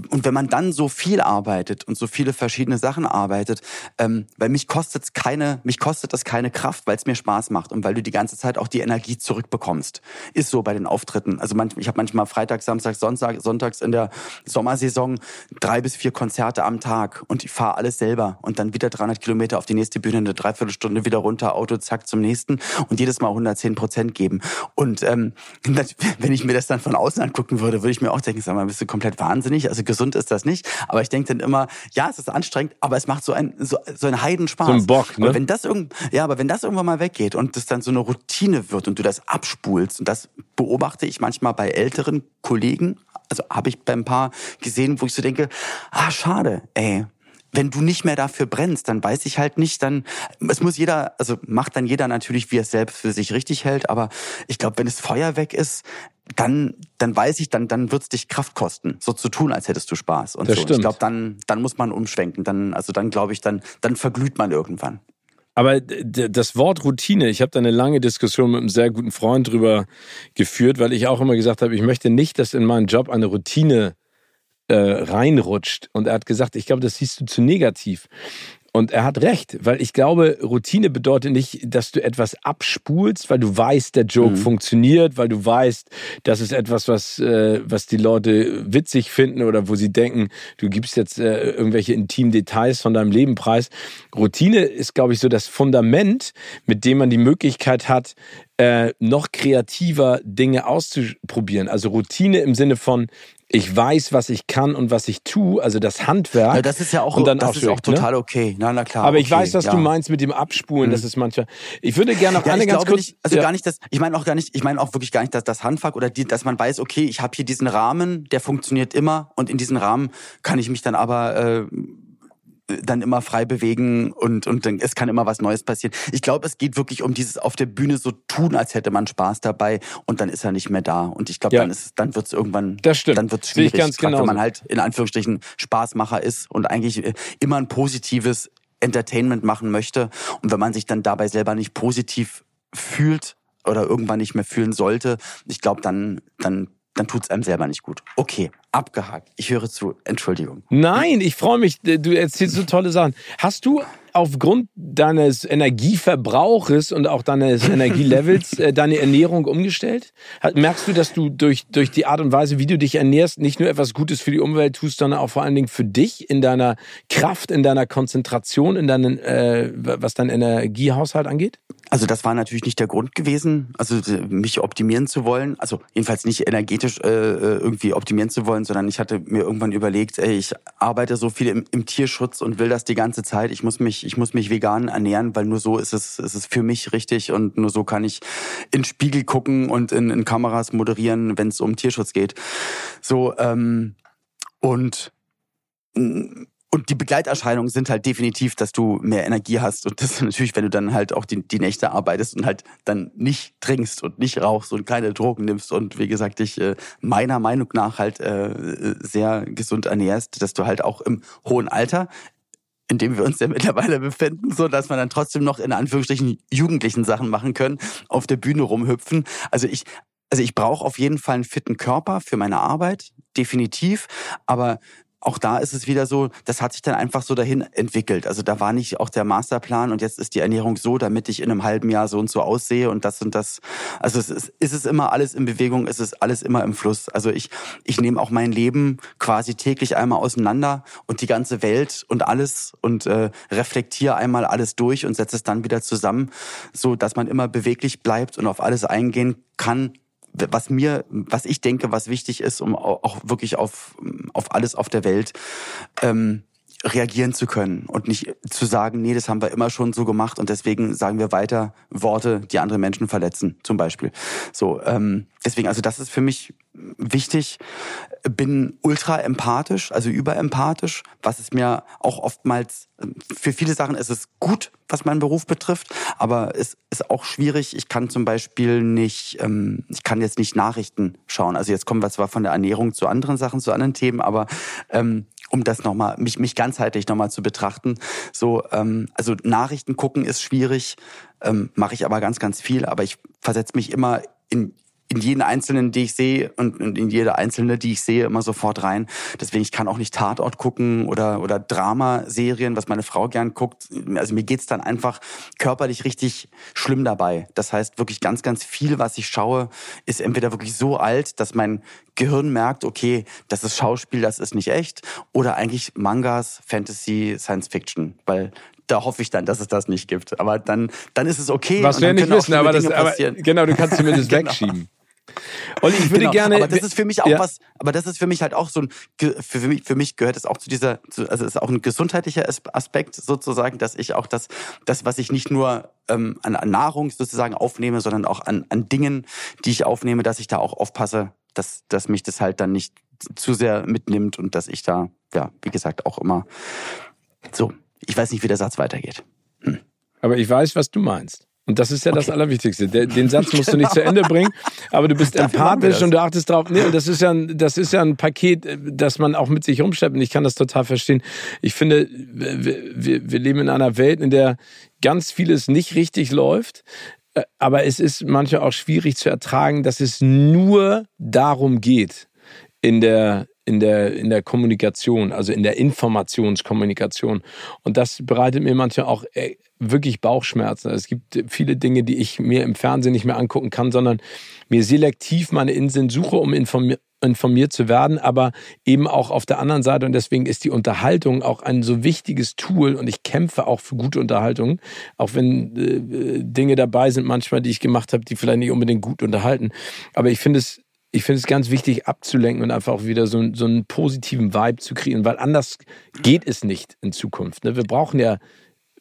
Und wenn man dann so viel arbeitet und so viele verschiedene Sachen arbeitet, ähm, weil mich kostet keine, mich kostet das keine Kraft, weil es mir Spaß macht und weil du die ganze Zeit auch die Energie zurückbekommst. Ist so bei den Auftritten. Also manchmal, ich habe manchmal Freitag, Samstag, Sonntag, sonntags in der Sommersaison drei bis vier Konzerte am Tag und ich fahre alles selber und dann wieder 300 Kilometer auf die nächste Bühne, eine Dreiviertelstunde wieder runter, Auto, zack zum nächsten und jedes Mal 110 Prozent geben. Und ähm, wenn ich mir das dann von außen angucken würde, würde ich mir auch denken, sag mal, bist du komplett wahnsinnig? Also gesund ist das nicht. Aber ich denke dann immer, ja, es ist anstrengend, aber es macht so ein so, so ein Heidenspaß. So ein Bock, ne? Aber wenn das irgend, ja, aber wenn das irgendwann mal weggeht und das dann so eine Routine wird und du das abspulst und das beobachte ich manchmal bei älteren Kollegen, also habe ich bei ein paar gesehen, wo ich so denke, ah, schade, ey, wenn du nicht mehr dafür brennst, dann weiß ich halt nicht, dann, es muss jeder, also macht dann jeder natürlich, wie er es selbst für sich richtig hält, aber ich glaube, wenn das Feuer weg ist, dann, dann weiß ich, dann, dann wird's dich Kraft kosten, so zu tun, als hättest du Spaß. Und das so. Ich glaube, dann, dann muss man umschwenken. Dann, also dann glaube ich, dann, dann verglüht man irgendwann. Aber das Wort Routine, ich habe da eine lange Diskussion mit einem sehr guten Freund drüber geführt, weil ich auch immer gesagt habe, ich möchte nicht, dass in meinen Job eine Routine äh, reinrutscht. Und er hat gesagt, ich glaube, das siehst du zu negativ. Und er hat recht, weil ich glaube, Routine bedeutet nicht, dass du etwas abspulst, weil du weißt, der Joke mhm. funktioniert, weil du weißt, das ist etwas, was, äh, was die Leute witzig finden oder wo sie denken, du gibst jetzt äh, irgendwelche intimen Details von deinem Leben preis. Routine ist, glaube ich, so das Fundament, mit dem man die Möglichkeit hat, äh, noch kreativer Dinge auszuprobieren. Also Routine im Sinne von, ich weiß, was ich kann und was ich tue, also das Handwerk. Ja, das ist ja auch, und dann das auch ist auch ne? total okay. Na, na klar. Aber ich okay, weiß, was ja. du meinst mit dem Abspulen. Mhm. Das ist manchmal. Ich würde gerne noch Ja, eine ganz kurz. nicht, also ja. gar nicht das, ich meine auch gar nicht, ich meine auch wirklich gar nicht, dass das Handwerk oder die, dass man weiß, okay, ich habe hier diesen Rahmen, der funktioniert immer und in diesen Rahmen kann ich mich dann aber äh, dann immer frei bewegen und, und dann, es kann immer was Neues passieren. Ich glaube, es geht wirklich um dieses auf der Bühne so tun, als hätte man Spaß dabei und dann ist er nicht mehr da. Und ich glaube, Ja. dann ist, dann wird es irgendwann, Das stimmt. dann wird es Sehe ich schwierig, ganz gerade wenn man halt in Anführungsstrichen Spaßmacher ist und eigentlich äh, immer ein positives Entertainment machen möchte. Und wenn man sich dann dabei selber nicht positiv fühlt oder irgendwann nicht mehr fühlen sollte, ich glaube, dann, dann, dann tut's einem selber nicht gut. Okay, abgehakt. Ich höre zu. Entschuldigung. Nein, ich freue mich. Du erzählst so tolle Sachen. Hast du aufgrund deines Energieverbrauches und auch deines Energielevels äh, deine Ernährung umgestellt? Merkst du, dass du durch, durch die Art und Weise, wie du dich ernährst, nicht nur etwas Gutes für die Umwelt tust, sondern auch vor allen Dingen für dich in deiner Kraft, in deiner Konzentration, in deinen, äh, was deinen Energiehaushalt angeht? Also das war natürlich nicht der Grund gewesen, also äh, mich optimieren zu wollen, also jedenfalls nicht energetisch äh, äh, irgendwie optimieren zu wollen, sondern ich hatte mir irgendwann überlegt, ey, ich arbeite so viel im, im Tierschutz und will das die ganze Zeit. Ich muss mich, ich muss mich vegan ernähren, weil nur so ist es, ist es für mich richtig und nur so kann ich in Spiegel gucken und in, in Kameras moderieren, wenn es um Tierschutz geht. So ähm, und und die Begleiterscheinungen sind halt definitiv, dass du mehr Energie hast. Und das natürlich, wenn du dann halt auch die, die Nächte arbeitest und halt dann nicht trinkst und nicht rauchst und keine Drogen nimmst und wie gesagt, dich äh, meiner Meinung nach halt äh, sehr gesund ernährst, dass du halt auch im hohen Alter in dem wir uns ja mittlerweile befinden, so dass man dann trotzdem noch in Anführungsstrichen jugendlichen Sachen machen können, auf der Bühne rumhüpfen. Also ich, also ich brauche auf jeden Fall einen fitten Körper für meine Arbeit, definitiv. Aber auch da ist es wieder so, das hat sich dann einfach so dahin entwickelt. Also da war nicht auch der Masterplan und jetzt ist die Ernährung so, damit ich in einem halben Jahr so und so aussehe und das und das. Also es ist, ist es immer alles in Bewegung, es ist alles immer im Fluss. Also ich, ich nehme auch mein Leben quasi täglich einmal auseinander und die ganze Welt und alles und äh, reflektiere einmal alles durch und setze es dann wieder zusammen, so dass man immer beweglich bleibt und auf alles eingehen kann, was mir, was ich denke, was wichtig ist, um au- auch wirklich auf, auf alles auf der Welt. Ähm, reagieren zu können und nicht zu sagen, nee, das haben wir immer schon so gemacht und deswegen sagen wir weiter Worte, die andere Menschen verletzen, zum Beispiel. So, ähm, deswegen, also das ist für mich wichtig. Bin ultra empathisch, also überempathisch, was es mir auch oftmals für viele Sachen ist es gut, was meinen Beruf betrifft, aber es ist auch schwierig. Ich kann zum Beispiel nicht, ähm, ich kann jetzt nicht Nachrichten schauen. Also jetzt kommen wir zwar von der Ernährung zu anderen Sachen, zu anderen Themen, aber ähm, um das nochmal, mich, mich ganzheitlich nochmal zu betrachten. So, ähm, also Nachrichten gucken ist schwierig, ähm, mache ich aber ganz, ganz viel, aber ich versetze mich immer in in jeden einzelnen, die ich sehe und, und in jede einzelne, die ich sehe, immer sofort rein. Deswegen, ich kann auch nicht Tatort gucken oder, oder Dramaserien, was meine Frau gern guckt. Also mir geht's dann einfach körperlich richtig schlimm dabei. Das heißt, wirklich ganz, ganz viel, was ich schaue, ist entweder wirklich so alt, dass mein Gehirn merkt, okay, das ist Schauspiel, das ist nicht echt. Oder eigentlich Mangas, Fantasy, Science Fiction. Weil da hoffe ich dann, dass es das nicht gibt. Aber dann, dann ist es okay. Was wir nicht wissen, aber das, aber, genau, du kannst zumindest genau. wegschieben. Olli, ich würde genau, gerne. Aber das ist für mich auch ja. was, aber das ist für mich halt auch so ein, für mich, für mich gehört es auch zu dieser, also es ist auch ein gesundheitlicher Aspekt sozusagen, dass ich auch das, das, was ich nicht nur ähm, an, an Nahrung sozusagen aufnehme, sondern auch an, an Dingen, die ich aufnehme, dass ich da auch aufpasse, dass, dass mich das halt dann nicht zu sehr mitnimmt und dass ich da, ja, wie gesagt, auch immer so ich weiß nicht, wie der Satz weitergeht. Hm. Aber ich weiß, was du meinst. Und das ist ja okay. das Allerwichtigste. Den Satz musst genau. du nicht zu Ende bringen, aber du bist empathisch und du achtest drauf. Nee, das ist ja ein, das ist ja ein Paket, das man auch mit sich rumschleppt. Und ich kann das total verstehen. Ich finde, wir, wir, wir leben in einer Welt, in der ganz vieles nicht richtig läuft. Äh, aber es ist manchmal auch schwierig zu ertragen, dass es nur darum geht, in der, in der, in der Kommunikation, also in der Informationskommunikation. Und das bereitet mir manchmal auch äh, wirklich Bauchschmerzen. Es gibt viele Dinge, die ich mir im Fernsehen nicht mehr angucken kann, sondern mir selektiv meine Inseln suche, um informiert informiert zu werden, aber eben auch auf der anderen Seite und deswegen ist die Unterhaltung auch ein so wichtiges Tool und ich kämpfe auch für gute Unterhaltung, auch wenn äh, Dinge dabei sind manchmal, die ich gemacht habe, die vielleicht nicht unbedingt gut unterhalten, aber ich finde es ich finde es ganz wichtig, abzulenken und einfach auch wieder so, so einen positiven Vibe zu kriegen, weil anders geht es nicht in Zukunft. Ne? Wir brauchen ja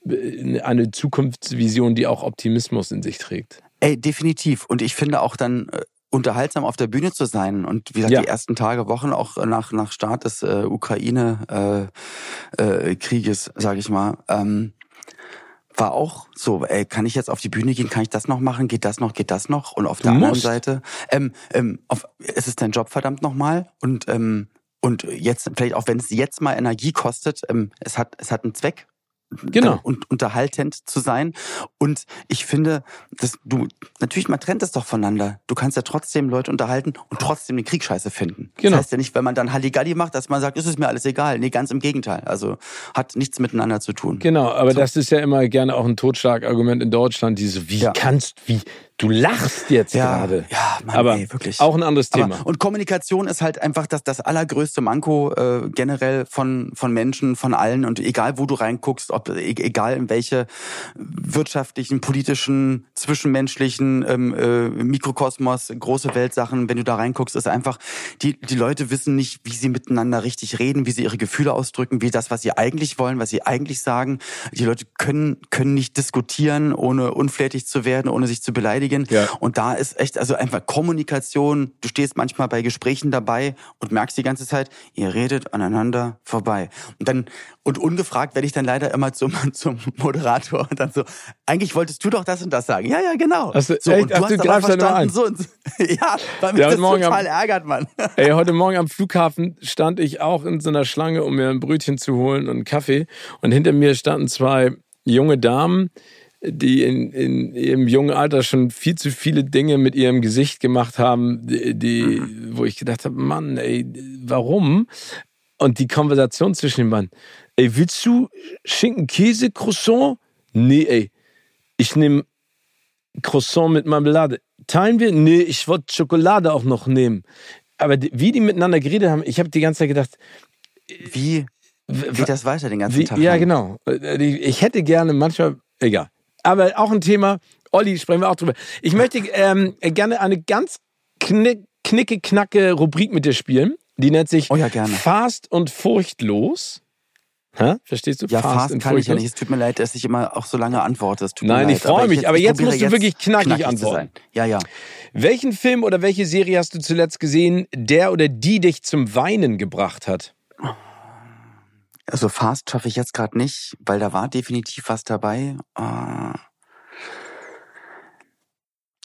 äh, eine Zukunftsvision, die auch Optimismus in sich trägt. Ey, definitiv. Und ich finde auch dann äh, unterhaltsam auf der Bühne zu sein. Und wie gesagt, ja. die ersten Tage, Wochen auch nach, nach Start des äh, Ukraine-Krieges, äh, äh, sage ich mal, ähm, war auch so, ey, kann ich jetzt auf die Bühne gehen, kann ich das noch machen, geht das noch, geht das noch? Und auf du der musst. anderen Seite, ähm, ähm, auf, es ist dein Job verdammt nochmal und ähm, und jetzt vielleicht auch wenn es jetzt mal Energie kostet, ähm, es hat es hat einen Zweck genau. und unterhaltend zu sein. Und ich finde, dass du, natürlich, man trennt es doch voneinander. Du kannst ja trotzdem Leute unterhalten und trotzdem den Krieg scheiße finden. Genau. Das heißt ja nicht, wenn man dann Halligalli macht, dass man sagt, ist es mir alles egal. Nee, ganz im Gegenteil. Also hat nichts miteinander zu tun. Genau, aber so. das ist ja immer gerne auch ein Totschlagargument in Deutschland, diese, wie ja. kannst, wie, Du lachst jetzt ja, gerade. Ja, Mann, aber ey, wirklich. Auch ein anderes Thema. Aber, und Kommunikation ist halt einfach das, das allergrößte Manko äh, generell von, von Menschen, von allen. Und egal, wo du reinguckst, ob e, egal in welche wirtschaftlichen, politischen, zwischenmenschlichen ähm, äh, Mikrokosmos, große Weltsachen, wenn du da reinguckst, ist einfach, die, die Leute wissen nicht, wie sie miteinander richtig reden, wie sie ihre Gefühle ausdrücken, wie das, was sie eigentlich wollen, was sie eigentlich sagen. Die Leute können, können nicht diskutieren, ohne unflätig zu werden, ohne sich zu beleidigen verteidigen. Ja. Und da ist echt, also einfach Kommunikation. Du stehst manchmal bei Gesprächen dabei und merkst die ganze Zeit, ihr redet aneinander vorbei. Und dann, und ungefragt werde ich dann leider immer zum, zum Moderator und dann so, eigentlich wolltest du doch das und das sagen. Ja, ja, genau. Hast du, so, echt, und du hast, du aber verstanden, so und so. Ja, weil mich ja, das total am, ärgert, Mann. Ey, heute Morgen am Flughafen stand ich auch in so einer Schlange, um mir ein Brötchen zu holen und einen Kaffee. Und hinter mir standen zwei junge Damen, die in, in ihrem jungen Alter schon viel zu viele Dinge mit ihrem Gesicht gemacht haben, die, die wo ich gedacht habe, Mann, ey, warum? Und die Konversation zwischen den beiden, ey, willst du Schinken, Käse, Croissant? Nee, ey, ich nehme Croissant mit Marmelade. Teilen wir? Nee, ich wollte Schokolade auch noch nehmen. Aber die, wie die miteinander geredet haben, ich habe die ganze Zeit gedacht, wie geht das weiter den ganzen wie, Tag? Ja, lang? genau. Ich hätte gerne manchmal, egal aber auch ein Thema. Olli, sprechen wir auch drüber. Ich möchte ähm, gerne eine ganz knick, knicke, knacke Rubrik mit dir spielen. Die nennt sich oh ja, gerne. Fast und Furchtlos. Hä? Verstehst du? Ja, fast, fast kann ich ja nicht. Es tut mir leid, dass ich immer auch so lange antworte. Nein, ich freue mich. Jetzt, aber jetzt musst du wirklich knackig, knackig antworten. Ja, ja. Welchen Film oder welche Serie hast du zuletzt gesehen, der oder die dich zum Weinen gebracht hat? Also Fast schaffe ich jetzt gerade nicht, weil da war definitiv was dabei. Äh,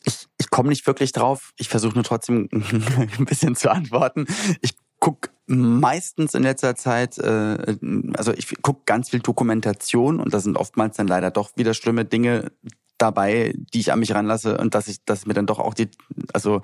ich ich komme nicht wirklich drauf. Ich versuche nur trotzdem ein bisschen zu antworten. Ich guck meistens in letzter Zeit, äh, also ich guck ganz viel Dokumentation und da sind oftmals dann leider doch wieder schlimme Dinge dabei, die ich an mich ranlasse und dass ich, dass mir dann doch auch die, also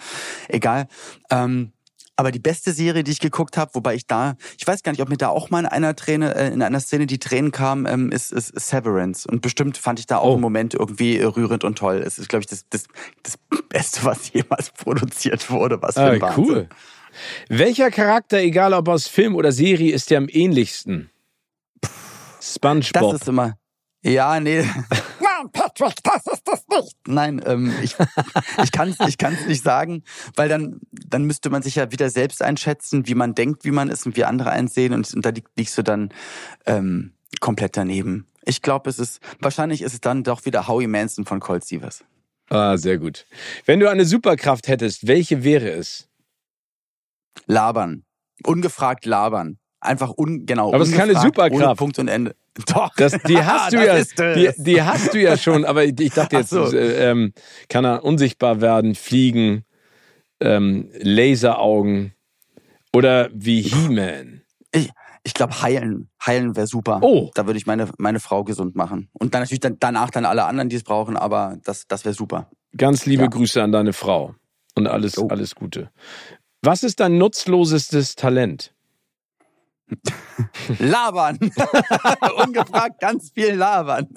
egal. Ähm, aber die beste Serie, die ich geguckt habe, wobei ich da, ich weiß gar nicht, ob mir da auch mal in einer Träne, äh, in einer Szene die Tränen kamen, ähm, ist, ist Severance. Und bestimmt fand ich da auch oh. einen Moment irgendwie rührend und toll. Es ist, glaube ich, das, das, das Beste, was jemals produziert wurde. Was für ein ah, Cool. Welcher Charakter, egal ob aus Film oder Serie, ist dir am ähnlichsten? SpongeBob. Das ist immer. Ja, nee. Nein, Patrick, das ist das nicht. Nein, ähm, ich, ich kann es ich kann's nicht sagen, weil dann, dann müsste man sich ja wieder selbst einschätzen, wie man denkt, wie man ist und wie andere einsehen und, und da liegst du dann ähm, komplett daneben. Ich glaube, es ist, wahrscheinlich ist es dann doch wieder Howie Manson von Colt Sievers. Ah, sehr gut. Wenn du eine Superkraft hättest, welche wäre es? Labern. Ungefragt labern. Einfach un, genau. Aber es ist keine Superkraft. Punkt und Ende. Doch. Das, die hast du ja, die, die, hast du ja schon, aber ich dachte jetzt, so. äh, ähm, kann er unsichtbar werden, fliegen, ähm, Laseraugen oder wie He-Man. Ich, ich glaube, heilen. Heilen wäre super. Oh. Da würde ich meine, meine Frau gesund machen. Und dann natürlich dann, danach dann alle anderen, die es brauchen, aber das, das wäre super. Ganz liebe ja. Grüße an deine Frau und alles, oh. alles Gute. Was ist dein nutzlosestes Talent? labern. Ungefragt ganz viel labern.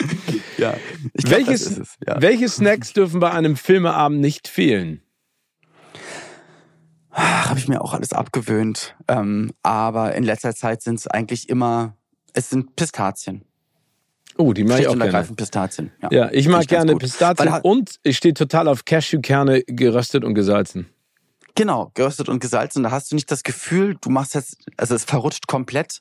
ja. Glaub, Welches, ja. Welche Snacks dürfen bei einem Filmeabend nicht fehlen? Habe ich mir auch alles abgewöhnt. Ähm, aber in letzter Zeit sind es eigentlich immer, es sind Pistazien. Oh, die mag ich auch gerne. Pistazien. Ja, ja ich mag gerne Pistazien und ich stehe total auf Cashewkerne geröstet und gesalzen. Genau, geröstet und gesalzen. Da hast du nicht das Gefühl, du machst jetzt, also es verrutscht komplett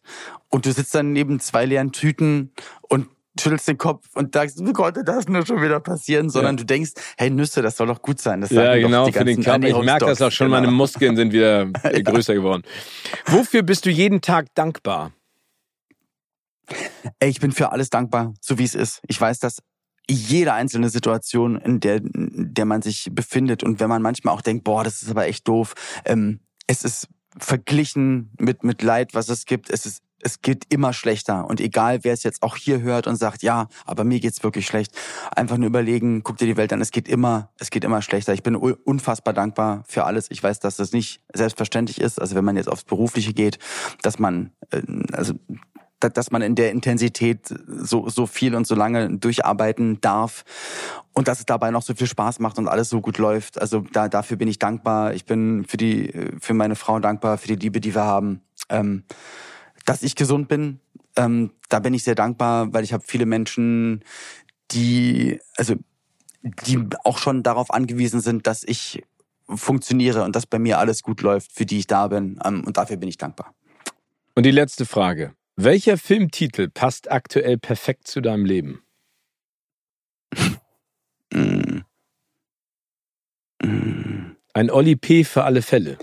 und du sitzt dann neben zwei leeren Tüten und schüttelst den Kopf und sagst, wie konnte das nur schon wieder passieren? Sondern ja. du denkst, hey Nüsse, das soll doch gut sein. Das ja, genau, für den Körper. Ich merke das auch schon, genau. meine Muskeln sind wieder ja. größer geworden. Wofür bist du jeden Tag dankbar? Ey, ich bin für alles dankbar, so wie es ist. Ich weiß, dass jede einzelne Situation, in der, in der man sich befindet. Und wenn man manchmal auch denkt, boah, das ist aber echt doof, ähm, es ist verglichen mit, mit Leid, was es gibt, es ist es geht immer schlechter. Und egal, wer es jetzt auch hier hört und sagt, ja, aber mir geht's wirklich schlecht, einfach nur überlegen, guck dir die Welt an, es geht immer, es geht immer schlechter. Ich bin unfassbar dankbar für alles. Ich weiß, dass das nicht selbstverständlich ist. Also wenn man jetzt aufs Berufliche geht, dass man, äh, also dass man in der Intensität so, so viel und so lange durcharbeiten darf und dass es dabei noch so viel Spaß macht und alles so gut läuft. Also da, dafür bin ich dankbar. Ich bin für die, für meine Frau dankbar, für die Liebe, die wir haben. Ähm, dass ich gesund bin, ähm, da bin ich sehr dankbar, weil ich habe viele Menschen, die, also die auch schon darauf angewiesen sind, dass ich funktioniere und dass bei mir alles gut läuft, für die ich da bin. Ähm, und dafür bin ich dankbar. Und die letzte Frage. Welcher Filmtitel passt aktuell perfekt zu deinem Leben? Ein Oli P. für alle Fälle.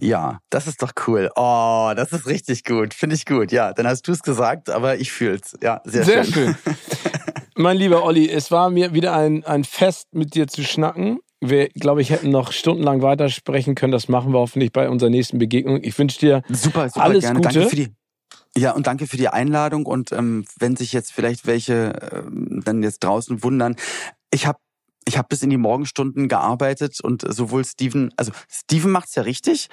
Ja, das ist doch cool. Oh, das ist richtig gut. Finde ich gut. Ja, dann hast du es gesagt, aber ich fühl's. Ja, sehr, sehr schön. schön. mein lieber Olli, es war mir wieder ein, ein Fest, mit dir zu schnacken. Wir, glaube ich, hätten noch stundenlang weitersprechen können. Das machen wir hoffentlich bei unserer nächsten Begegnung. Ich wünsche dir super, super alles gerne. Gute. Danke für die ja, und danke für die Einladung. Und ähm, wenn sich jetzt vielleicht welche ähm, dann jetzt draußen wundern, ich habe ich hab bis in die Morgenstunden gearbeitet und sowohl Steven, also Steven macht's ja richtig.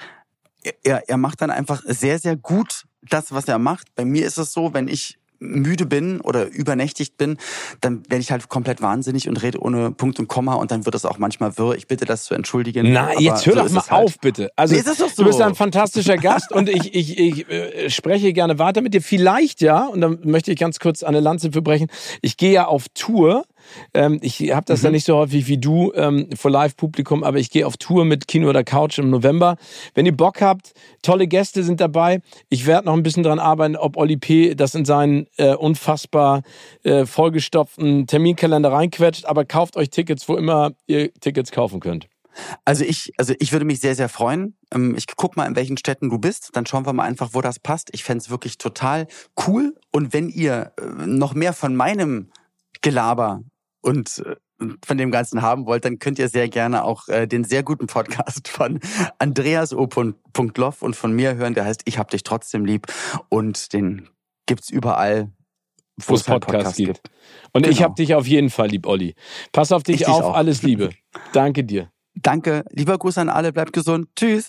Er, er macht dann einfach sehr, sehr gut das, was er macht. Bei mir ist es so, wenn ich müde bin oder übernächtigt bin, dann werde ich halt komplett wahnsinnig und rede ohne Punkt und Komma und dann wird das auch manchmal wirr. Ich bitte das zu entschuldigen. Na, jetzt hör so doch mal halt. auf, bitte. Also nee, so. du bist ein fantastischer Gast und ich, ich, ich äh, spreche gerne weiter mit dir. Vielleicht ja, und dann möchte ich ganz kurz eine Lanze für brechen. Ich gehe ja auf Tour ähm, ich habe das mhm. ja nicht so häufig wie du ähm, vor Live-Publikum, aber ich gehe auf Tour mit Kino oder Couch im November. Wenn ihr Bock habt, tolle Gäste sind dabei. Ich werde noch ein bisschen dran arbeiten, ob Oli P. das in seinen äh, unfassbar äh, vollgestopften Terminkalender reinquetscht. Aber kauft euch Tickets, wo immer ihr Tickets kaufen könnt. Also ich, also ich würde mich sehr, sehr freuen. Ähm, ich guck mal, in welchen Städten du bist. Dann schauen wir mal einfach, wo das passt. Ich fände wirklich total cool. Und wenn ihr äh, noch mehr von meinem Gelaber und äh, von dem Ganzen haben wollt, dann könnt ihr sehr gerne auch äh, den sehr guten Podcast von Andreas O. Und von mir hören, der heißt Ich hab dich trotzdem lieb und den gibt's überall, wo es halt Podcast, Podcast gibt. gibt. Und genau. ich hab genau. dich auf jeden Fall lieb, Olli. Pass auf dich ich auf, dich alles Liebe. Danke dir. Danke, lieber Gruß an alle, bleibt gesund. Tschüss.